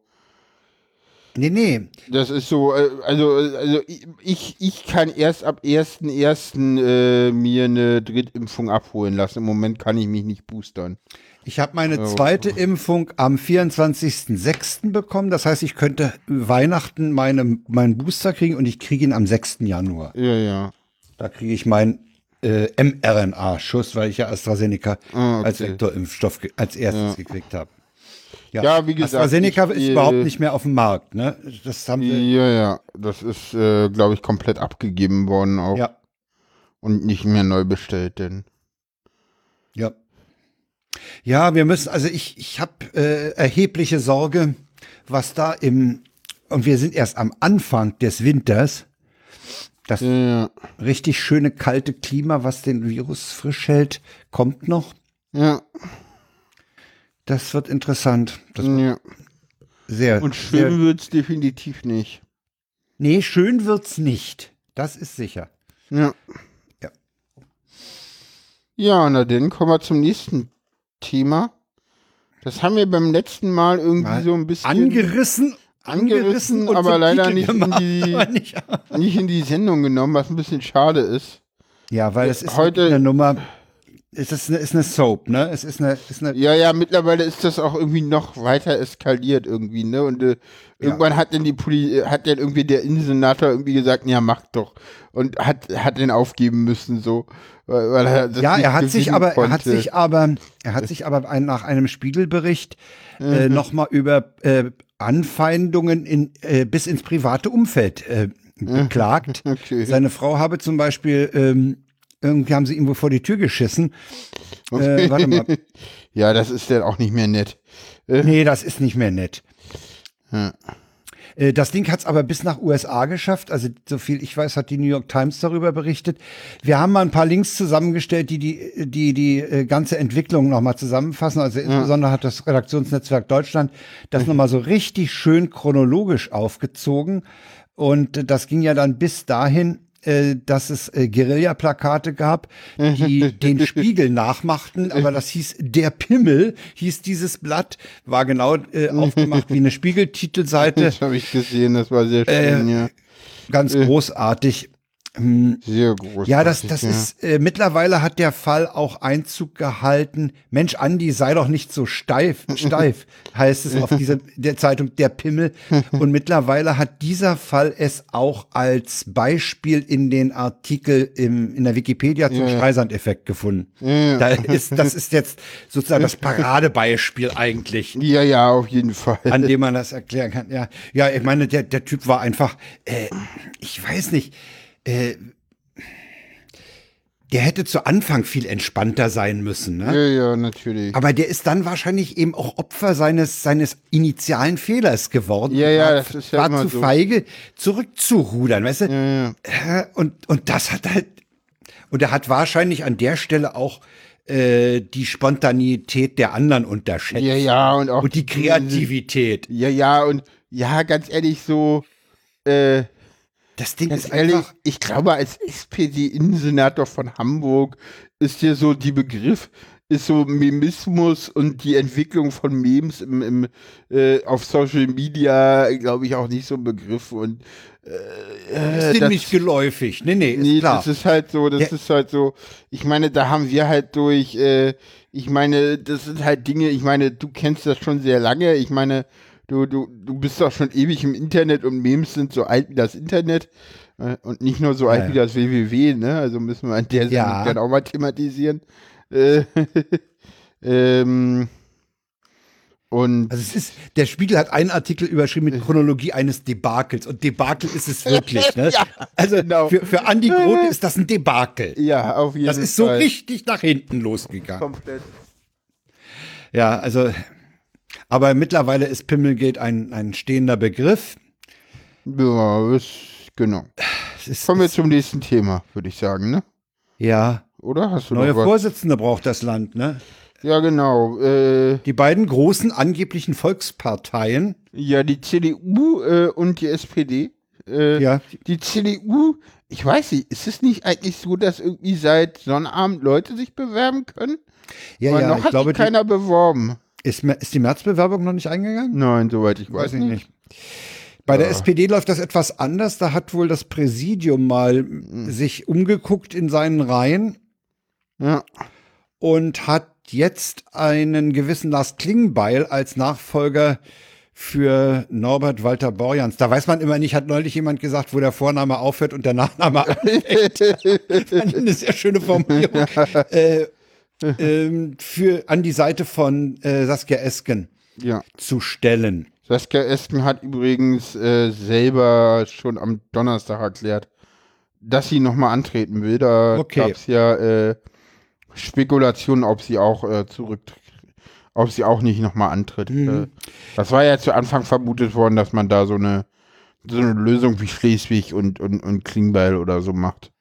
Nee, nee. das ist so, äh, also, also ich, ich kann erst ab 1.1. Äh, mir eine Drittimpfung abholen lassen. Im Moment kann ich mich nicht boostern. Ich habe meine Ja. zweite Impfung am 24.06. bekommen. Das heißt, ich könnte Weihnachten meine, meinen Booster kriegen und ich kriege ihn am 6. Januar. Ja, ja. Da kriege ich meinen äh, mRNA-Schuss, weil ich ja AstraZeneca Ah, okay. als Vektorimpfstoff als erstes gekriegt habe. Ja, wie gesagt, AstraZeneca ich- ist äh, überhaupt nicht mehr auf dem Markt. Ne? Das haben wir. Ja, ja, das ist, äh, glaube ich, komplett abgegeben worden auch Ja, und nicht mehr neu bestellt, denn. ja. Ja, wir müssen, also ich, ich habe äh, erhebliche Sorge, was da im, und wir sind erst am Anfang des Winters, das Ja, richtig schöne kalte Klima, was den Virus frisch hält, kommt noch. ja, Das wird interessant. Das wird ja. sehr, Und schön wird's definitiv nicht. Nee, schön wird's nicht. Das ist sicher. Ja. Ja. Ja, na dann kommen wir zum nächsten Thema. Das haben wir beim letzten Mal irgendwie Mal so ein bisschen Angerissen, Angerissen, und aber leider nicht in gemacht, die- aber nicht- nicht in die Sendung genommen, was ein bisschen schade ist. Ja, weil es ist Heute- eine Nummer. Es ist eine, ist eine Soap, ne? Es ist eine, ist eine Ja, ja, mittlerweile ist das auch irgendwie noch weiter eskaliert irgendwie, ne? Und äh, irgendwann hat dann die Poli hat dann irgendwie der Innensenator irgendwie gesagt, ja, mach doch. Und hat, hat den aufgeben müssen, so. Weil, er das ja, er hat sich aber, er hat konnte. sich aber, er hat sich aber ein, nach einem Spiegelbericht äh, nochmal über äh, Anfeindungen in, äh, bis ins private Umfeld äh, beklagt. Okay. Seine Frau habe zum Beispiel, ähm, irgendwie haben sie ihm wohl vor die Tür geschissen. Äh, warte mal. ja, das ist dann auch nicht mehr nett. Nee, das ist nicht mehr nett. Ja. Äh, Das Ding hat es aber bis nach USA geschafft. Also so viel ich weiß, hat die New York Times darüber berichtet. Wir haben mal ein paar Links zusammengestellt, die die die, die äh, ganze Entwicklung nochmal zusammenfassen. Also insbesondere hat das Redaktionsnetzwerk Deutschland das nochmal so richtig schön chronologisch aufgezogen. Und äh, das ging ja dann bis dahin, äh, dass es äh, Guerilla-Plakate gab, die den Spiegel nachmachten, aber das hieß Der Pimmel, hieß dieses Blatt, war genau äh, aufgemacht wie eine Spiegeltitelseite, Das habe ich gesehen, das war sehr Äh, schön, ja. ganz großartig. Sehr groß. Ja, das, das ist, äh, mittlerweile hat der Fall auch Einzug gehalten. Mensch, Andi, sei doch nicht so steif, steif, heißt es auf dieser, der Zeitung, der Pimmel. Und mittlerweile hat dieser Fall es auch als Beispiel in den Artikel im, in der Wikipedia zum Ja, ja. Streisand-Effekt gefunden. Ja. Da ist, das ist jetzt sozusagen das Paradebeispiel eigentlich Ja, ja, auf jeden Fall. an dem man das erklären kann. Ja, ja, ich meine, der, der Typ war einfach, äh, ich weiß nicht, äh, der hätte zu Anfang viel entspannter sein müssen, ne? ja, ja, natürlich. Aber der ist dann wahrscheinlich eben auch Opfer seines, seines initialen Fehlers geworden. Ja, ja, war, das ist ja war zu so. feige, zurückzurudern, weißt du? ja, ja. Und, und das hat halt, und er hat wahrscheinlich an der Stelle auch äh, die Spontanität der anderen unterschätzt. ja, ja, und auch Und die Kreativität. Ja, ja, und ja, ganz ehrlich, so, äh, Das Ding ganz ist ehrlich, einfach. ich glaube, als SPD-Innensenator von Hamburg ist dir so die Begriff, ist so Memismus und die Entwicklung von Memes im, im, äh, auf Social Media, glaube ich, auch nicht so ein Begriff. Und äh, ist das- dem nicht geläufig. Nee, nee, ist Nee, klar. das ist halt so, das Der- ist halt so, ich meine, da haben wir halt durch, äh, ich meine, das sind halt Dinge, ich meine, du kennst das schon sehr lange, ich meine, du, du, du bist doch schon ewig im Internet und Memes sind so alt wie das Internet äh, und nicht nur so alt Ja, wie das WWW, ne, also müssen wir an der Sendung Ja. dann auch mal thematisieren. Äh, ähm, Und Also es ist, der Spiegel hat einen Artikel überschrieben mit Chronologie eines Debakels und Debakel ist es wirklich. Ne? Ja, also genau. für, für Andi Grote ist das ein Debakel. ja, auf jeden Das Fall. ist so richtig nach hinten losgegangen. komplett. Ja, also, aber mittlerweile ist Pimmelgate ein, ein stehender Begriff. Ja, ist, genau. Ist, Kommen wir zum nächsten Thema, würde ich sagen, ne? ja, Oder hast du neue? Vorsitzende braucht das Land, ne? Ja, genau. Äh, Die beiden großen angeblichen Volksparteien, ja, die CDU äh, und die SPD. Äh, ja, Die CDU, ich weiß nicht, ist es nicht eigentlich so, dass irgendwie seit Sonnabend Leute sich bewerben können? ja, Weil ja, noch ich hat glaube, sich keiner beworben. Ist, ist die Märzbewerbung noch nicht eingegangen? Nein, soweit ich weiß, Weiß ich nicht. nicht. Bei der Ja. SPD läuft das etwas anders. Da hat wohl das Präsidium mal Mhm. sich umgeguckt in seinen Reihen Ja. und hat jetzt einen gewissen Lars Klingbeil als Nachfolger für Norbert Walter Borjans. Da weiß man immer nicht, hat neulich jemand gesagt, wo der Vorname aufhört und der Nachname anfängt. Fand ich eine sehr schöne Formulierung. äh, ähm, für, an die Seite von äh, Saskia Esken ja. zu stellen. Saskia Esken hat übrigens äh, selber schon am Donnerstag erklärt, dass sie nochmal antreten will. Da Okay. gab es ja äh, Spekulationen, ob sie auch äh, zurück, ob sie auch nicht nochmal antritt. Mhm. Äh, das war ja zu Anfang vermutet worden, dass man da so eine so eine Lösung wie Schleswig und, und, und Klingbeil oder so macht.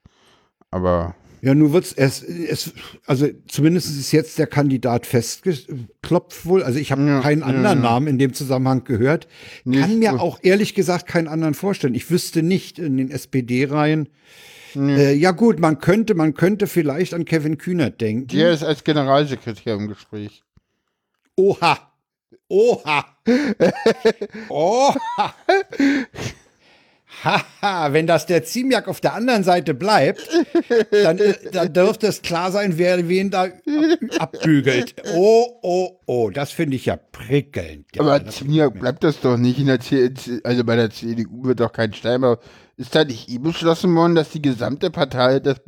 Aber Ja, nun wird's es, es, also zumindest ist jetzt der Kandidat festgeklopft wohl. Also ich habe Ja, keinen anderen ja. Namen in dem Zusammenhang gehört. Nicht Kann mir auch ehrlich gesagt keinen anderen vorstellen. Ich wüsste nicht in den SPD-Reihen. Äh, ja gut, man könnte, man könnte vielleicht an Kevin Kühnert denken. der ist als Generalsekretär im Gespräch. Oha. Oha. Oha. Haha, wenn das der Ziemiak auf der anderen Seite bleibt, dann, dann dürfte es klar sein, wer wen da ab, abbügelt. Oh, oh, oh, das finde ich ja prickelnd. Ja, Aber das- mir bleibt das doch nicht in der CDU, also bei der CDU wird doch kein Stein, aber ist da nicht eh beschlossen worden, dass die gesamte Partei, das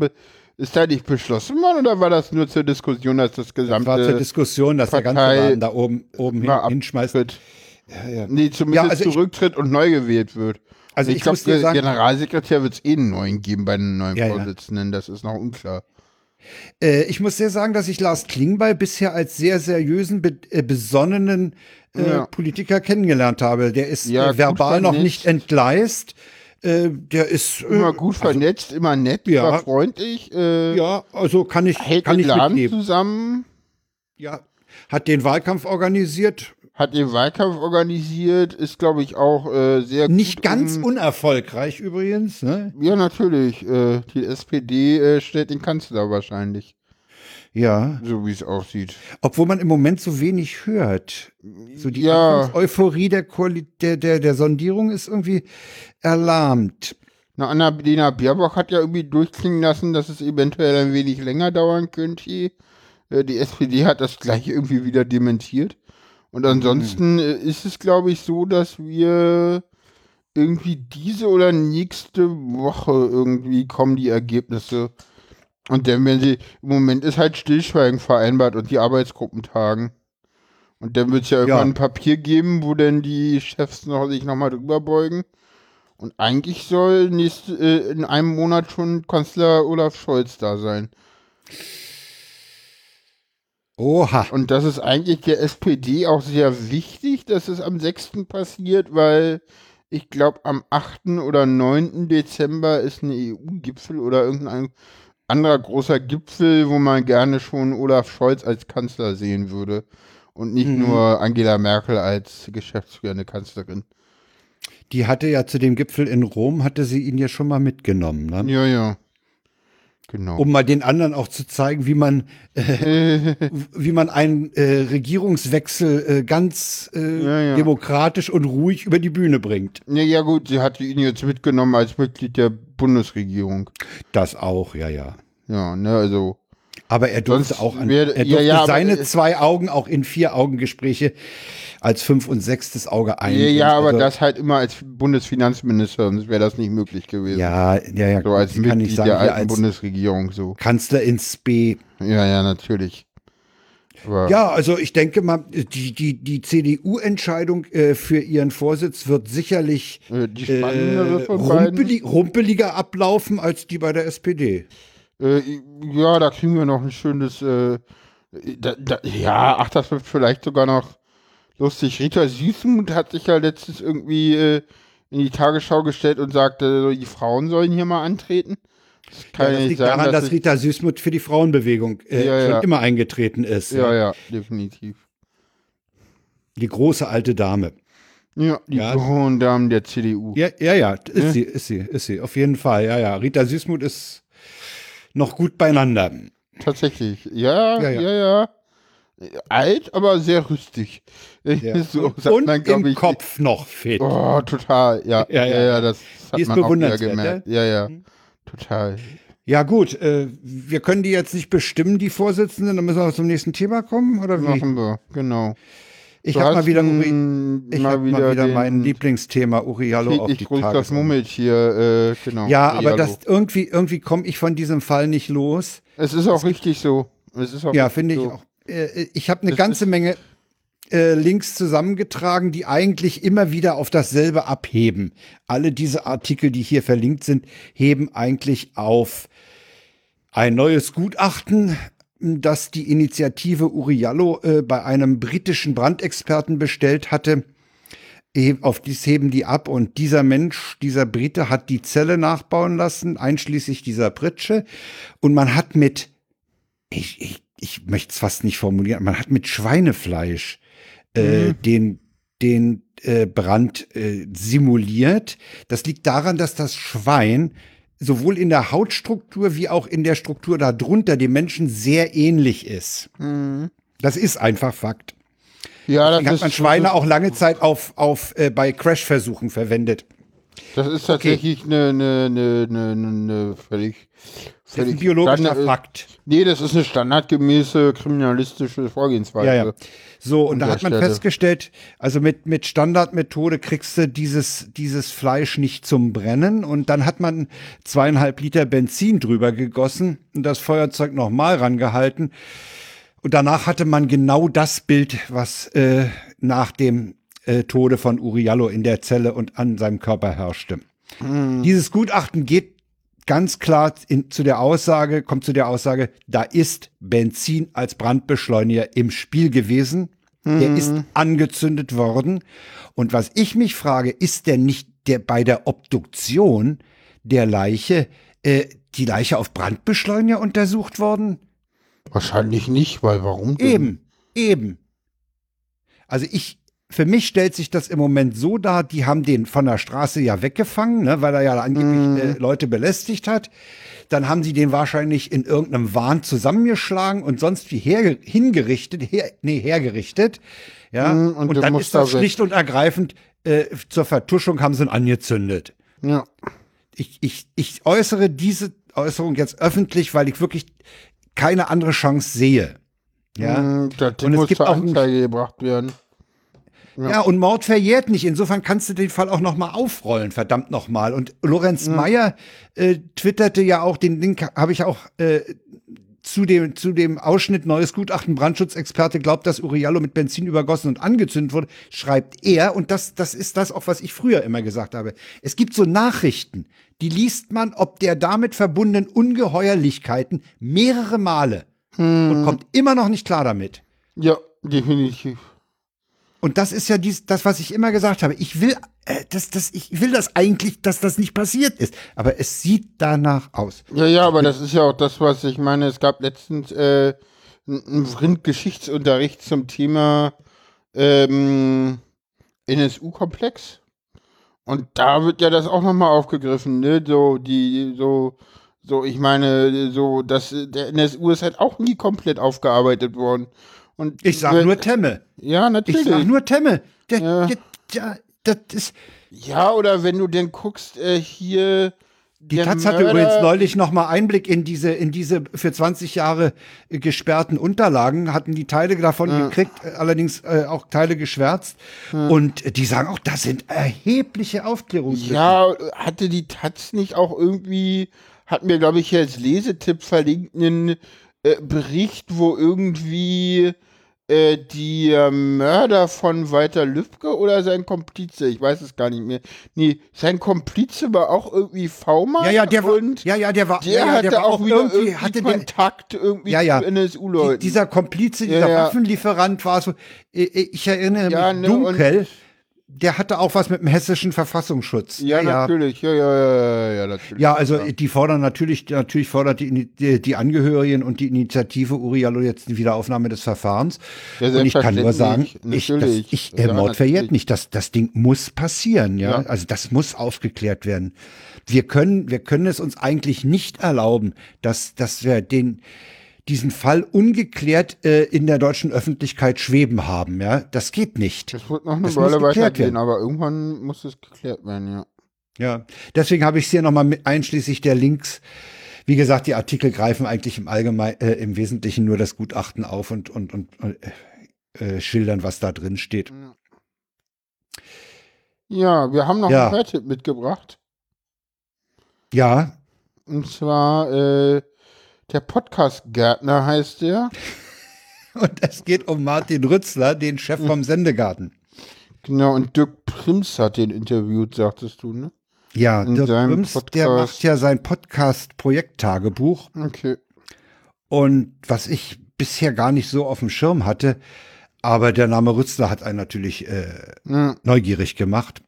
ist da nicht beschlossen worden oder war das nur zur Diskussion, dass das gesamte war zur Diskussion, dass der ganze Partei Laden da oben, oben hin, hinschmeißt. Ja, ja. Nee, zumindest Ja, also ich- zurücktritt und neu gewählt wird. Also ich ich dir glaube, sagen- Generalsekretär wird es eh einen neuen geben bei den neuen Ja. Vorsitzenden, das ist noch unklar. Äh, ich muss sehr sagen, dass ich Lars Klingbeil bisher als sehr seriösen, be äh, besonnenen äh, Ja. Politiker kennengelernt habe. Der ist Ja, verbal noch nicht entgleist. Der ist Immer gut vernetzt, immer nett, Ja. immer freundlich, ja, also kann ich hält kann ich Laden mitgeben. zusammen. Ja, hat den Wahlkampf organisiert. Hat den Wahlkampf organisiert, ist, glaube ich, auch äh, sehr Nicht ganz im- unerfolgreich übrigens. Ne? Ja, natürlich. Äh, die SPD äh, stellt den Kanzler wahrscheinlich, Ja, so wie es aussieht. obwohl man im Moment so wenig hört. So die Ja. Euphorie der, Koali der, der, der Sondierung ist irgendwie erlahmt. Na, Annalena Baerbock hat ja irgendwie durchklingen lassen, dass es eventuell ein wenig länger dauern könnte. Äh, die SPD hat das gleich irgendwie wieder dementiert. Und ansonsten äh, ist es, glaube ich, so, dass wir irgendwie diese oder nächste Woche irgendwie kommen die Ergebnisse. Und dann werden sie, im Moment ist halt Stillschweigen vereinbart und die Arbeitsgruppen tagen. Und dann wird es ja irgendwann ein Papier geben, wo dann die Chefs noch, sich nochmal drüber beugen. Und eigentlich soll nächste, äh, in einem Monat schon Kanzler Olaf Scholz da sein. Oha. Und das ist eigentlich der SPD auch sehr wichtig, dass es am 6. passiert, weil ich glaube, am 8. oder 9. Dezember ist ein EU-Gipfel oder irgendein anderer großer Gipfel, wo man gerne schon Olaf Scholz als Kanzler sehen würde. Und nicht Mhm. nur Angela Merkel als geschäftsführende Kanzlerin. Die hatte ja zu dem Gipfel in Rom, hatte sie ihn ja schon mal mitgenommen, ne? Ja, ja. Genau. um mal den anderen auch zu zeigen, wie man, äh, wie man einen äh, Regierungswechsel äh, ganz äh, Ja, ja. demokratisch und ruhig über die Bühne bringt. Ja, ja gut, sie hat ihn jetzt mitgenommen als Mitglied der Bundesregierung. Das auch, ja, ja. Ja, ne, also. Aber er durfte Sonst auch an, wäre- er ja, durfte ja, aber, seine zwei Augen auch in vier Augengespräche als fünf und sechstes Auge ein. Ja, ja, aber also, das halt immer als Bundesfinanzminister, sonst wäre das nicht möglich gewesen. Ja, ja, ja. So als kann Mitglied sagen, der alten Bundesregierung so. Kanzler ins B. Ja, ja, natürlich. Aber Ja, also ich denke mal, die, die, die CDU-Entscheidung äh, für ihren Vorsitz wird sicherlich äh, äh, von beiden. rumpeli rumpeliger ablaufen als die bei der SPD. Äh, ja, da kriegen wir noch ein schönes. Äh, da, da, ja, ach, das wird vielleicht sogar noch lustig. Rita Süßmuth hat sich ja letztens irgendwie äh, in die Tagesschau gestellt und sagte, so, die Frauen sollen hier mal antreten. Das kann Ja, ja, das nicht liegt sein, daran, dass ich- Rita Süßmuth für die Frauenbewegung äh, Ja, schon ja. immer eingetreten ist. Ja, ja, definitiv. Die große alte Dame. Ja, die Ja. hohen Damen der CDU. Ja, ja, ja, ist Ja. sie, ist sie, ist sie. Auf jeden Fall, ja, ja. Rita Süßmuth ist noch gut beieinander. Tatsächlich. Ja, Ja, ja, ja. ja. Alt, aber sehr rüstig. Ja. so Und man, im ich. Kopf noch fit. Oh, total. Ja, Ja, ja, ja. das hat Die ist man auch gemerkt. Ja, ja. Total. Ja, gut, äh, wir können die jetzt nicht bestimmen, die Vorsitzenden, dann müssen wir zum nächsten Thema kommen, oder wie? Machen wir, genau. Ich habe mal wieder, Uri, ich mal hab wieder, mal wieder mein Lieblingsthema Uriallo auf die grüßt das. Murmeltier, äh, genau. Ja, aber Dialog. das irgendwie, irgendwie komme ich von diesem Fall nicht los. Es ist auch richtig so. Es ist auch Ja, finde ich so. auch. Äh, ich habe eine Das ganze Menge äh, Links zusammengetragen, die eigentlich immer wieder auf dasselbe abheben. Alle diese Artikel, die hier verlinkt sind, heben eigentlich auf ein neues Gutachten, das die Initiative Uriallo äh, bei einem britischen Brandexperten bestellt hatte. Auf dies heben die ab und dieser Mensch, dieser Brite hat die Zelle nachbauen lassen, einschließlich dieser Pritsche. Und man hat mit ich, ich, ich möchte es fast nicht formulieren, man hat mit Schweinefleisch äh, den, den äh, Brand äh, simuliert. Das liegt daran, dass das Schwein sowohl in der Hautstruktur wie auch in der Struktur darunter dem Menschen sehr ähnlich ist. Das ist einfach Fakt. Ja, Deswegen das hat man Schweine auch lange Zeit auf, auf äh, bei Crashversuchen verwendet. das ist tatsächlich eine, eine, eine, eine, eine völlig, Das ist ein biologischer Standard- Fakt. Nee, das ist eine standardgemäße kriminalistische Vorgehensweise. Ja, ja. So, und da hat man Stelle. festgestellt, also mit, mit Standardmethode kriegst du dieses, dieses Fleisch nicht zum Brennen und dann hat man zweieinhalb Liter Benzin drüber gegossen und das Feuerzeug nochmal rangehalten. Und danach hatte man genau das Bild, was äh, nach dem äh, Tode von Uriallo in der Zelle und an seinem Körper herrschte. Dieses Gutachten geht ganz klar in, zu der Aussage, kommt zu der Aussage, da ist Benzin als Brandbeschleuniger im Spiel gewesen. Der ist angezündet worden. Und was ich mich frage, ist denn nicht der bei der Obduktion der Leiche äh, die Leiche auf Brandbeschleuniger untersucht worden? Wahrscheinlich nicht, weil warum denn? Eben, eben. Also ich, für mich stellt sich das im Moment so dar, die haben den von der Straße ja weggefangen, ne, weil er ja angeblich äh, Leute belästigt hat. Dann haben sie den wahrscheinlich in irgendeinem Wahn zusammengeschlagen und sonst wie her, hingerichtet, her, nee, hergerichtet. Ja, Mhm, und und, dann ist da das schlicht und ergreifend äh, zur Vertuschung haben sie ihn angezündet Ja. ich, ich, ich äußere diese Äußerung jetzt öffentlich, weil ich wirklich keine andere Chance sehe. Ja, Mm, Das Und es muss gibt zur auch gebracht werden. Ja. und Mord verjährt nicht. Insofern kannst du den Fall auch noch mal aufrollen, verdammt noch mal. Und Lorenz Meyer äh, twitterte ja auch, den Link habe ich auch äh, zu dem, zu dem Ausschnitt Neues Gutachten Brandschutzexperte glaubt, dass Uriallo mit Benzin übergossen und angezündet wurde, schreibt er, und das, das ist das auch, was ich früher immer gesagt habe. Es gibt so Nachrichten, die liest man, ob der damit verbundenen Ungeheuerlichkeiten mehrere Male und kommt immer noch nicht klar damit. Ja, definitiv. Und das ist ja dies, das, was ich immer gesagt habe. Ich will, äh, das, das, ich will das eigentlich, dass das nicht passiert ist. Aber es sieht danach aus. Ja, ja, aber das ist ja auch das, was ich meine. Es gab letztens äh, einen Vrind-Geschichtsunterricht zum Thema ähm, NSU-Komplex. Und da wird ja das auch nochmal aufgegriffen, ne? So, die, so, so, ich meine, so, das, der NSU ist halt auch nie komplett aufgearbeitet worden. Und Ich sage nur Temme. Ja, Ich natürlich. sage nur Temme. Der, Ja. der, der, das ist, Ja, oder wenn du denn guckst, äh, hier. die Taz hatte übrigens neulich noch mal Einblick in diese, in diese für 20 Jahre äh, gesperrten Unterlagen, hatten die Teile davon gekriegt, äh, allerdings äh, auch Teile geschwärzt. Und äh, die sagen auch, das sind erhebliche Aufklärungslücken. Ja, hatte die Taz nicht auch irgendwie, hat mir, glaube ich, hier als Lesetipp verlinkt, einen äh, Bericht, wo irgendwie äh, der Mörder von Walter Lübcke oder sein Komplize, ich weiß es gar nicht mehr. Nee, sein Komplize war auch irgendwie V-Mann. Ja, ja, der war, und ja, ja, der war, der ja, ja, hatte der war auch wieder irgendwie, irgendwie hatte Kontakt irgendwie Ja, ja. zu NSU-Leuten. die, dieser Komplize, dieser. Waffenlieferant war so, ich, ich erinnere mich ne, dunkel, der hatte auch was mit dem hessischen Verfassungsschutz. ja, natürlich, ja, ja, ja, ja, ja, natürlich. Ja, also die fordern natürlich, natürlich fordert die, die, die Angehörigen und die Initiative Uriallo jetzt die Wiederaufnahme des Verfahrens. Ja, und ich kann nur sagen, ich, das, ich äh, Ja, Mord verjährt nicht. Das, das Ding muss passieren, ja? Ja. Also das muss aufgeklärt werden. Wir können, wir können es uns eigentlich nicht erlauben, dass, dass wir den, diesen Fall ungeklärt äh, in der deutschen Öffentlichkeit schweben haben, ja? Das geht nicht. Das wird noch eine Das Weile weitergehen, werden. aber irgendwann muss es geklärt werden, ja. Ja, deswegen habe ich es hier nochmal einschließlich der Links. Wie gesagt, die Artikel greifen eigentlich im Allgemeinen, äh, im Wesentlichen nur das Gutachten auf und, und, und äh, äh, schildern, was da drin steht. Ja, wir haben noch Ja. einen Hörtipp mitgebracht. Ja, Und zwar, äh, der Podcast-Gärtner heißt der. und es geht um Martin Rützler, den Chef vom Sendegarten. Genau, und Dirk Prims hat den interviewt, sagtest du, ne? Ja, In Dirk Prims, der Podcast. macht ja sein Podcast-Projekttagebuch. Okay. Und was ich bisher gar nicht so auf dem Schirm hatte, aber der Name Rützler hat einen natürlich äh, Ja, neugierig gemacht.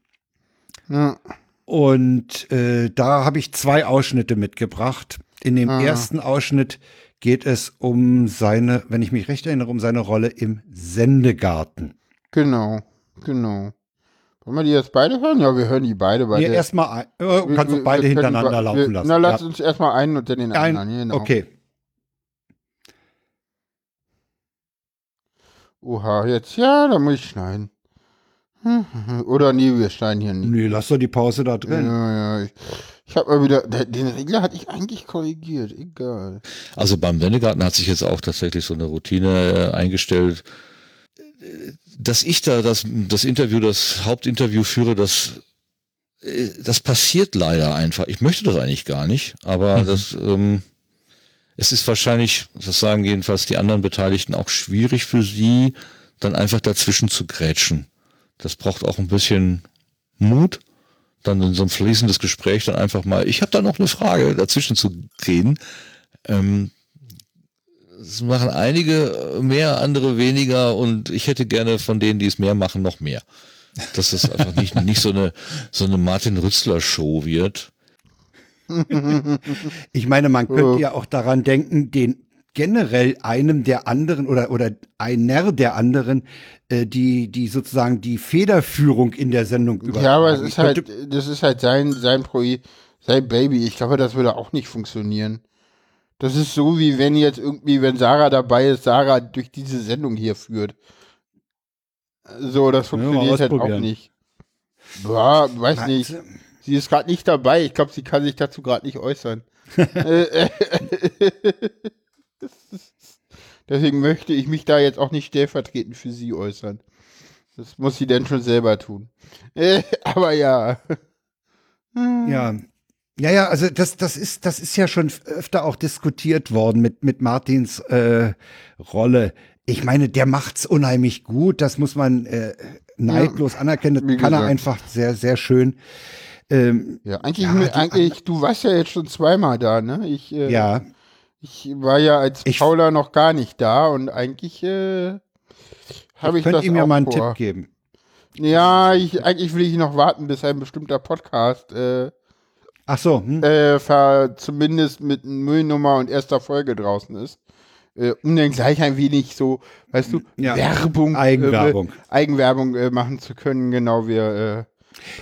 ja. Und äh, da habe ich zwei Ausschnitte mitgebracht. In dem Ah. ersten Ausschnitt geht es um seine, wenn ich mich recht erinnere, um seine Rolle im Sendegarten. Genau, genau. Wollen wir die jetzt beide hören? Ja, wir hören die beide. Weil Hier der- erstmal, ein, äh, kannst du beide die hintereinander laufen wir, lassen. Na, lass ja. uns erstmal einen und dann den Ein, anderen. Genau. Okay. Oha, jetzt, ja, da muss ich schneiden. Oder nee, wir schneiden hier nicht. Nee, lass doch die Pause da drin. Ja, ja, ich, ich habe mal wieder, der- den Regler hatte ich eigentlich korrigiert, egal. Also beim Sendegarten hat sich jetzt auch tatsächlich so eine Routine äh, eingestellt. Dass ich da das, das Interview, das Hauptinterview führe, das, äh, das passiert leider einfach. Ich möchte das eigentlich gar nicht, aber das, ähm, es ist wahrscheinlich, das sagen jedenfalls die anderen Beteiligten, auch schwierig für sie, dann einfach dazwischen zu grätschen. Das braucht auch ein bisschen Mut, dann in so ein fließendes Gespräch dann einfach mal, ich habe da noch eine Frage, dazwischen zu gehen. Ähm, es machen einige mehr, andere weniger und ich hätte gerne von denen, die es mehr machen, noch mehr. Dass das einfach nicht, nicht so eine, so eine Martin Rützler Show wird. Ich meine, man könnte ja auch daran denken, den generell einem der anderen oder oder einer der anderen, äh, die die sozusagen die Federführung in der Sendung übertragen. Ja, aber es ist halt, das ist halt sein, sein Projekt, sein Baby. Ich glaube, das würde auch nicht funktionieren. Das ist so, wie wenn jetzt irgendwie, wenn Sarah dabei ist, Sarah durch diese Sendung hier führt. So, das funktioniert halt auch nicht. Ja, weiß nicht. Sie ist gerade nicht dabei. Ich glaube, sie kann sich dazu gerade nicht äußern. Deswegen möchte ich mich da jetzt auch nicht stellvertretend für sie äußern. Das muss sie denn schon selber tun. Äh, aber ja. Ja. Ja, ja, also das, das ist, das ist ja schon öfter auch diskutiert worden mit, mit Martins äh, Rolle. Ich meine, der macht's unheimlich gut, das muss man äh, neidlos anerkennen. wie Das kann er einfach sehr, sehr schön. Ähm, Ja, eigentlich, Ja, mit- eigentlich, du warst ja jetzt schon zweimal da, ne? Ich, äh, ja, ich war ja als Ich- Paula noch gar nicht da und eigentlich äh, habe ich könnt das ihm ja mal einen vor. Tipp geben. Ja, ich, eigentlich will ich noch warten, bis ein bestimmter Podcast äh, Ach so, hm. äh, zumindest mit Müllnummer und erster Folge draußen ist. Äh, um dann gleich ein wenig so, weißt du, Ja, Werbung, Eigenwerbung. Äh, Eigenwerbung äh, machen zu können. Genau, wir äh,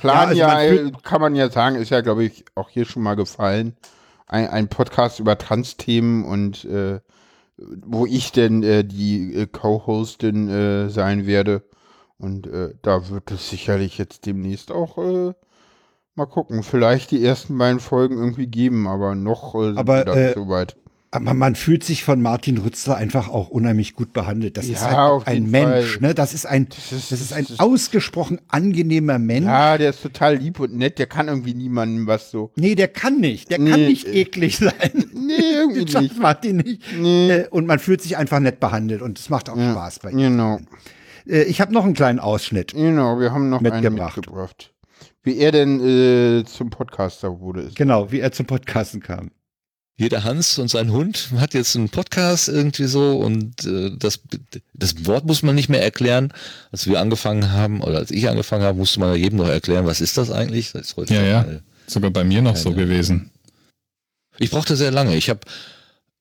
planen Ja, ja, also man äh, kann man ja sagen, ist ja, glaube ich, auch hier schon mal gefallen. Ein, ein Podcast über Trans-Themen und äh, wo ich denn äh, die äh, Co-Hostin äh, sein werde. Und äh, da wird es sicherlich jetzt demnächst auch äh, mal gucken. Vielleicht die ersten beiden Folgen irgendwie geben, aber noch äh, sind Aber, wir da äh, nicht so weit. Aber man fühlt sich von Martin Rützler einfach auch unheimlich gut behandelt. Das Ja, ist halt ein Mensch, ne? Das ist ein, das ist- ist, ein das ist- ausgesprochen angenehmer Mensch. Ja, der ist total lieb und nett, der kann irgendwie niemandem was so. Nee, der kann nicht. Der kann Nee. nicht eklig sein. Nee, irgendwie Das nicht. macht ihn nicht. Nee. Äh, Und man fühlt sich einfach nett behandelt und es macht auch Spaß bei ihm. Genau, Äh, Ich habe noch einen kleinen Ausschnitt. genau, wir haben noch einen Mitgebracht. mitgebracht. Wie er denn äh, zum Podcaster wurde. Ist. Genau, wie er zum Podcasten kam. Jeder Hans und sein Hund hat jetzt einen Podcast irgendwie so und äh, das, das Wort muss man nicht mehr erklären. Als wir angefangen haben oder als ich angefangen habe, musste man jedem noch erklären, was ist das eigentlich? Das ist Ja, ja. Sogar bei mir noch so gewesen. Ich brauchte sehr lange. Ich habe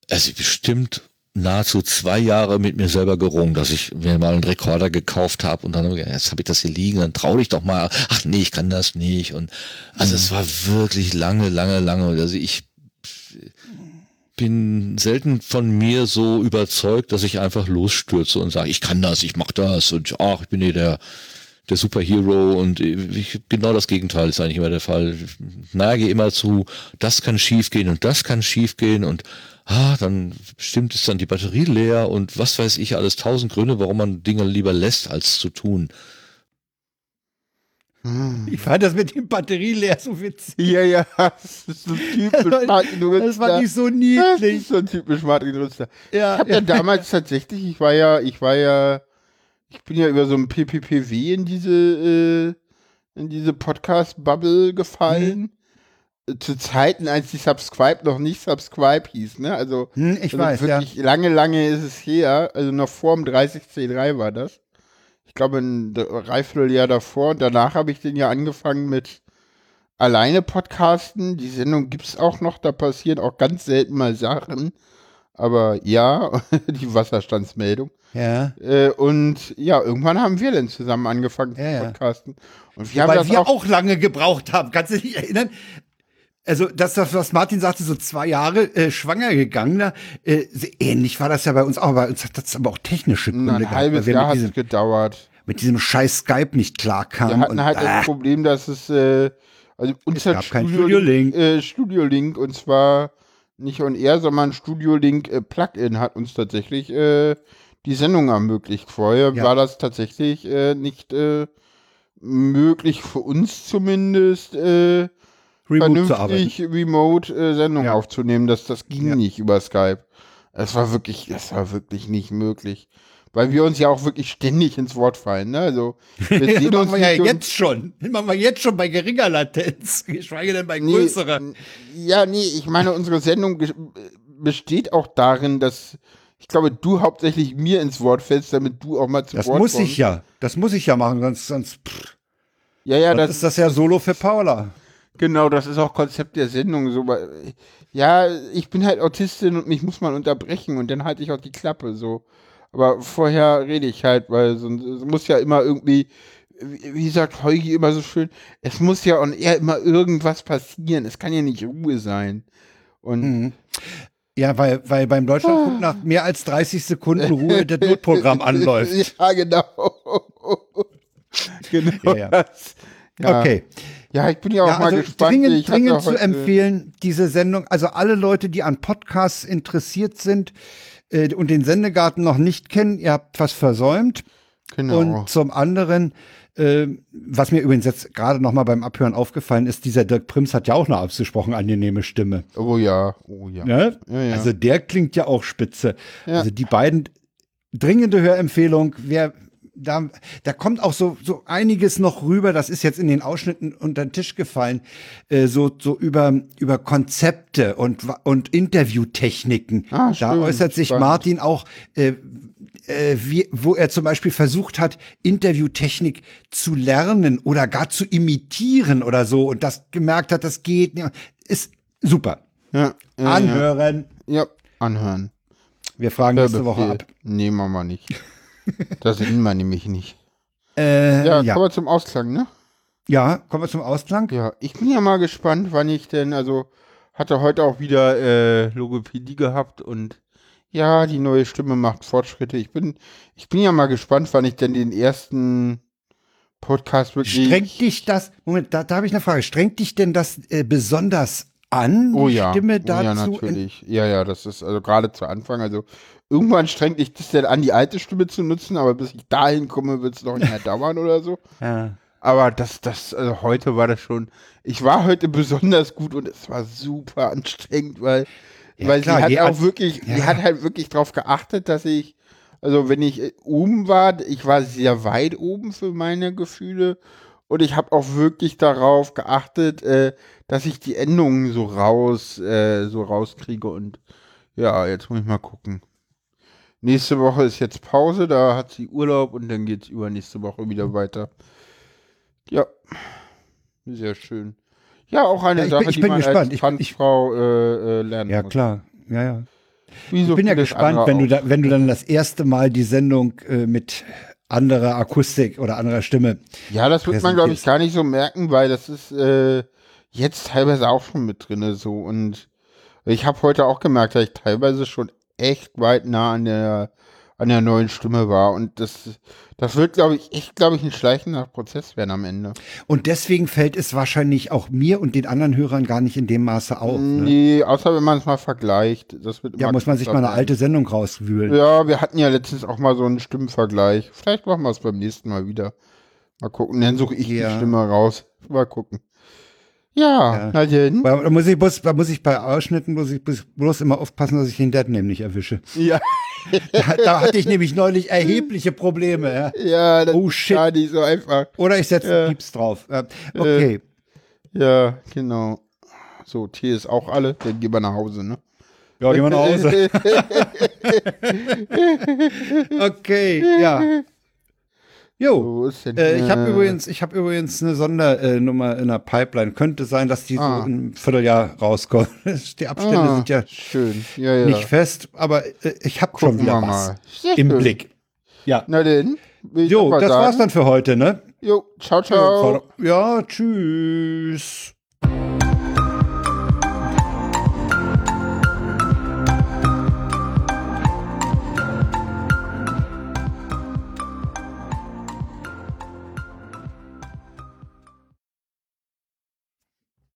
also bestimmt nahezu zwei Jahre mit mir selber gerungen, dass ich mir mal einen Rekorder gekauft habe und dann hab ich, gedacht, jetzt habe ich das hier liegen, dann trau dich doch mal. Ach nee, ich kann das nicht. Und also es war wirklich lange, lange, lange. Also ich bin selten von mir so überzeugt, dass ich einfach losstürze und sage, ich kann das, ich mach das und ach, ich bin hier der der Superhero und ich, genau das Gegenteil ist eigentlich immer der Fall. Ich neige immer zu, das kann schiefgehen und das kann schiefgehen und ah, dann stimmt ist dann die Batterie leer und was weiß ich alles, tausend Gründe, warum man Dinge lieber lässt, als zu tun. Ich fand das mit dem Batterie leer so witzig. Ja, ja, das ist so typisch Martin Rützler. Das fand ich so Das niedlich. ist so typisch Martin Rützler. Ja, Ich habe ja damals tatsächlich, ich war ja, ich war ja, ich bin ja über so ein PPPW in diese, äh, in diese Podcast-Bubble gefallen. Äh, Zu Zeiten, als die Subscribe noch nicht Subscribe hieß, ne? Also, Hm, ich also weiß, ja. wirklich lange, lange ist es her. Also noch vor dem 30C3 war das. Ich glaube, ein Dreivierteljahr davor. Und danach habe ich den ja angefangen mit alleine Podcasten. Die Sendung gibt's auch noch. Da passieren auch ganz selten mal Sachen. Aber ja, die Wasserstandsmeldung. ja. Äh, und ja, irgendwann haben wir dann zusammen angefangen zu Ja, ja. podcasten. Und wir haben Weil das wir auch, auch, lange gebraucht haben. Kannst du dich erinnern? Also das, das, was Martin sagte, so zwei Jahre äh, schwanger gegangen, äh, ähnlich war das ja bei uns auch. Bei uns hat das aber auch technische Gründe ein gehabt, halbes Jahr hat es gedauert. mit diesem scheiß Skype nicht klarkamen. Wir hatten und, halt das äh, Problem, dass es, äh, also uns Es hat Studio Studio-Link. Äh, Studio Link und zwar nicht on air, sondern Studio Link äh, Plugin hat uns tatsächlich äh, die Sendung ermöglicht. Vorher Ja. war das tatsächlich äh, nicht äh, möglich für uns zumindest äh, remote zu arbeiten. vernünftig remote äh, Sendung Ja. aufzunehmen. Das, das ging Ja. nicht über Skype. Es war wirklich, es war wirklich nicht möglich. Weil wir uns ja auch wirklich ständig ins Wort fallen. Ne? Also wir das sehen uns machen wir ja jetzt schon. Das machen wir jetzt schon bei geringer Latenz, geschweige denn bei Nee, größerer. n- Ja, nee, ich meine, unsere Sendung besteht auch darin, dass ich glaube, du hauptsächlich mir ins Wort fällst, damit du auch mal zu Das Wort muss kommst. ich ja. Das muss ich ja machen, sonst, sonst pff, Ja, ja, das das, ist das ja Solo für Paula. Genau, das ist auch Konzept der Sendung. So, ja, ich bin halt Autistin und mich muss man unterbrechen und dann halte ich auch die Klappe so. Aber vorher rede ich halt, weil sonst es muss ja immer irgendwie, wie sagt Heugi immer so schön, es muss ja on air immer irgendwas passieren. Es kann ja nicht Ruhe sein. Und Mhm. Ja, weil, weil beim Deutschlandfunk nach mehr als 30 Sekunden Ruhe das Notprogramm anläuft. Ja, genau. genau Ja. Ja. Okay. Ja, ich bin ja auch Ja, mal also gespannt. dringend, Ich dringend zu empfehlen, diese Sendung. Also alle Leute, die an Podcasts interessiert sind äh, und den Sendegarten noch nicht kennen, ihr habt was versäumt. Genau. Und zum anderen, äh, was mir übrigens jetzt gerade noch mal beim Abhören aufgefallen ist, dieser Dirk Prims hat ja auch eine abgesprochen angenehme Stimme. oh ja, oh ja. Ne? Ja, ja. Also der klingt ja auch spitze. Also die beiden dringende Hörempfehlung, wer da, da kommt auch so, so einiges noch rüber, das ist jetzt in den Ausschnitten unter den Tisch gefallen, äh, so, so über, über Konzepte und, und Interviewtechniken. Ah, da äußert sich spannend. Martin auch, äh, äh, wie, wo er zum Beispiel versucht hat, Interviewtechnik zu lernen oder gar zu imitieren oder so und das gemerkt hat, das geht nicht. Ist super. ja, Anhören. Ja. anhören. Wir fragen nächste Woche ab. Nee, machen wir nicht. Das sehen wir nämlich nicht. Äh, Ja, ja, kommen wir zum Ausklang, ne? ja, kommen wir zum Ausklang. Ja, ich bin ja mal gespannt, wann ich denn, also hatte heute auch wieder äh, Logopädie gehabt und ja, die neue Stimme macht Fortschritte. Ich bin, ich bin ja mal gespannt, wann ich denn den ersten Podcast wirklich. Strengt dich das, Moment, da, da habe ich eine Frage. Strengt dich denn das äh, besonders an, Oh die ja, Stimme oh ja, dazu. natürlich. Ja, ja, das ist also gerade zu Anfang. Also irgendwann strengt dich das dann an, die alte Stimme zu nutzen, aber bis ich dahin komme, wird es noch nicht mehr dauern oder so. ja. Aber das, das, also heute war das schon. Ich war heute besonders gut und es war super anstrengend, weil, Ja, weil klar, sie hat auch wirklich, ja. sie hat halt wirklich darauf geachtet, dass ich, also wenn ich äh, oben war, ich war sehr weit oben für meine Gefühle und ich habe auch wirklich darauf geachtet, äh, dass ich die Endungen so raus, äh, so rauskriege und ja, jetzt muss ich mal gucken. Nächste Woche ist jetzt Pause, da hat sie Urlaub und dann geht's übernächste Woche wieder weiter. Ja, sehr schön. Ja, auch eine Ja, ich Sache, bin- ich die bin man gespannt. als Transfrau äh, äh, lernen ja, muss. klar. Ja, ja. So Ich bin ja gespannt, wenn du, da, wenn du dann das erste Mal die Sendung äh, mit anderer Akustik oder anderer Stimme. Ja, das wird man, glaube ich, gar nicht so merken, weil das ist äh, jetzt teilweise auch schon mit drinne so. Und ich habe heute auch gemerkt, dass ich teilweise schon echt weit nah an der an der neuen Stimme war. Und das, das wird, glaube ich, echt, glaube ich, ein schleichender Prozess werden am Ende. Und deswegen fällt es wahrscheinlich auch mir und den anderen Hörern gar nicht in dem Maße auf. Ne? Nee, außer wenn man es mal vergleicht. Das wird Ja, muss man sich mal eine alte Sendung rauswühlen. Ja, wir hatten ja letztens auch mal so einen Stimmenvergleich. Vielleicht machen wir es beim nächsten Mal wieder. Mal gucken, dann suche ich Ja. die Stimme raus. Mal gucken. Ja, Ja. na denn. Da muss ich, bloß, da muss ich bei Ausschnitten muss ich bloß- immer aufpassen, dass ich den Deadname nicht erwische. Ja, Da, da hatte ich nämlich neulich erhebliche Probleme. Ja. ja, das Oh, shit. gar nicht so einfach. Oder ich setze Ja. Pieps drauf. Äh, Okay. Ja, genau. So, Tee ist auch alle, dann gehen wir nach Hause, ne? Ja, gehen wir nach Hause. Okay, ja. Jo. Denn Äh, ich habe übrigens, ich habe übrigens eine Sondernummer in der Pipeline. Könnte sein, dass die Ah. so im Vierteljahr rauskommt. Die Abstände ah, sind ja schön. Ja, ja. nicht fest, aber äh, ich habe schon wieder was mal. Im schön. Blick. Ja. Na denn. Jo, das sagen. war's dann für heute, ne? Jo, ciao, ciao. Ja, tschüss.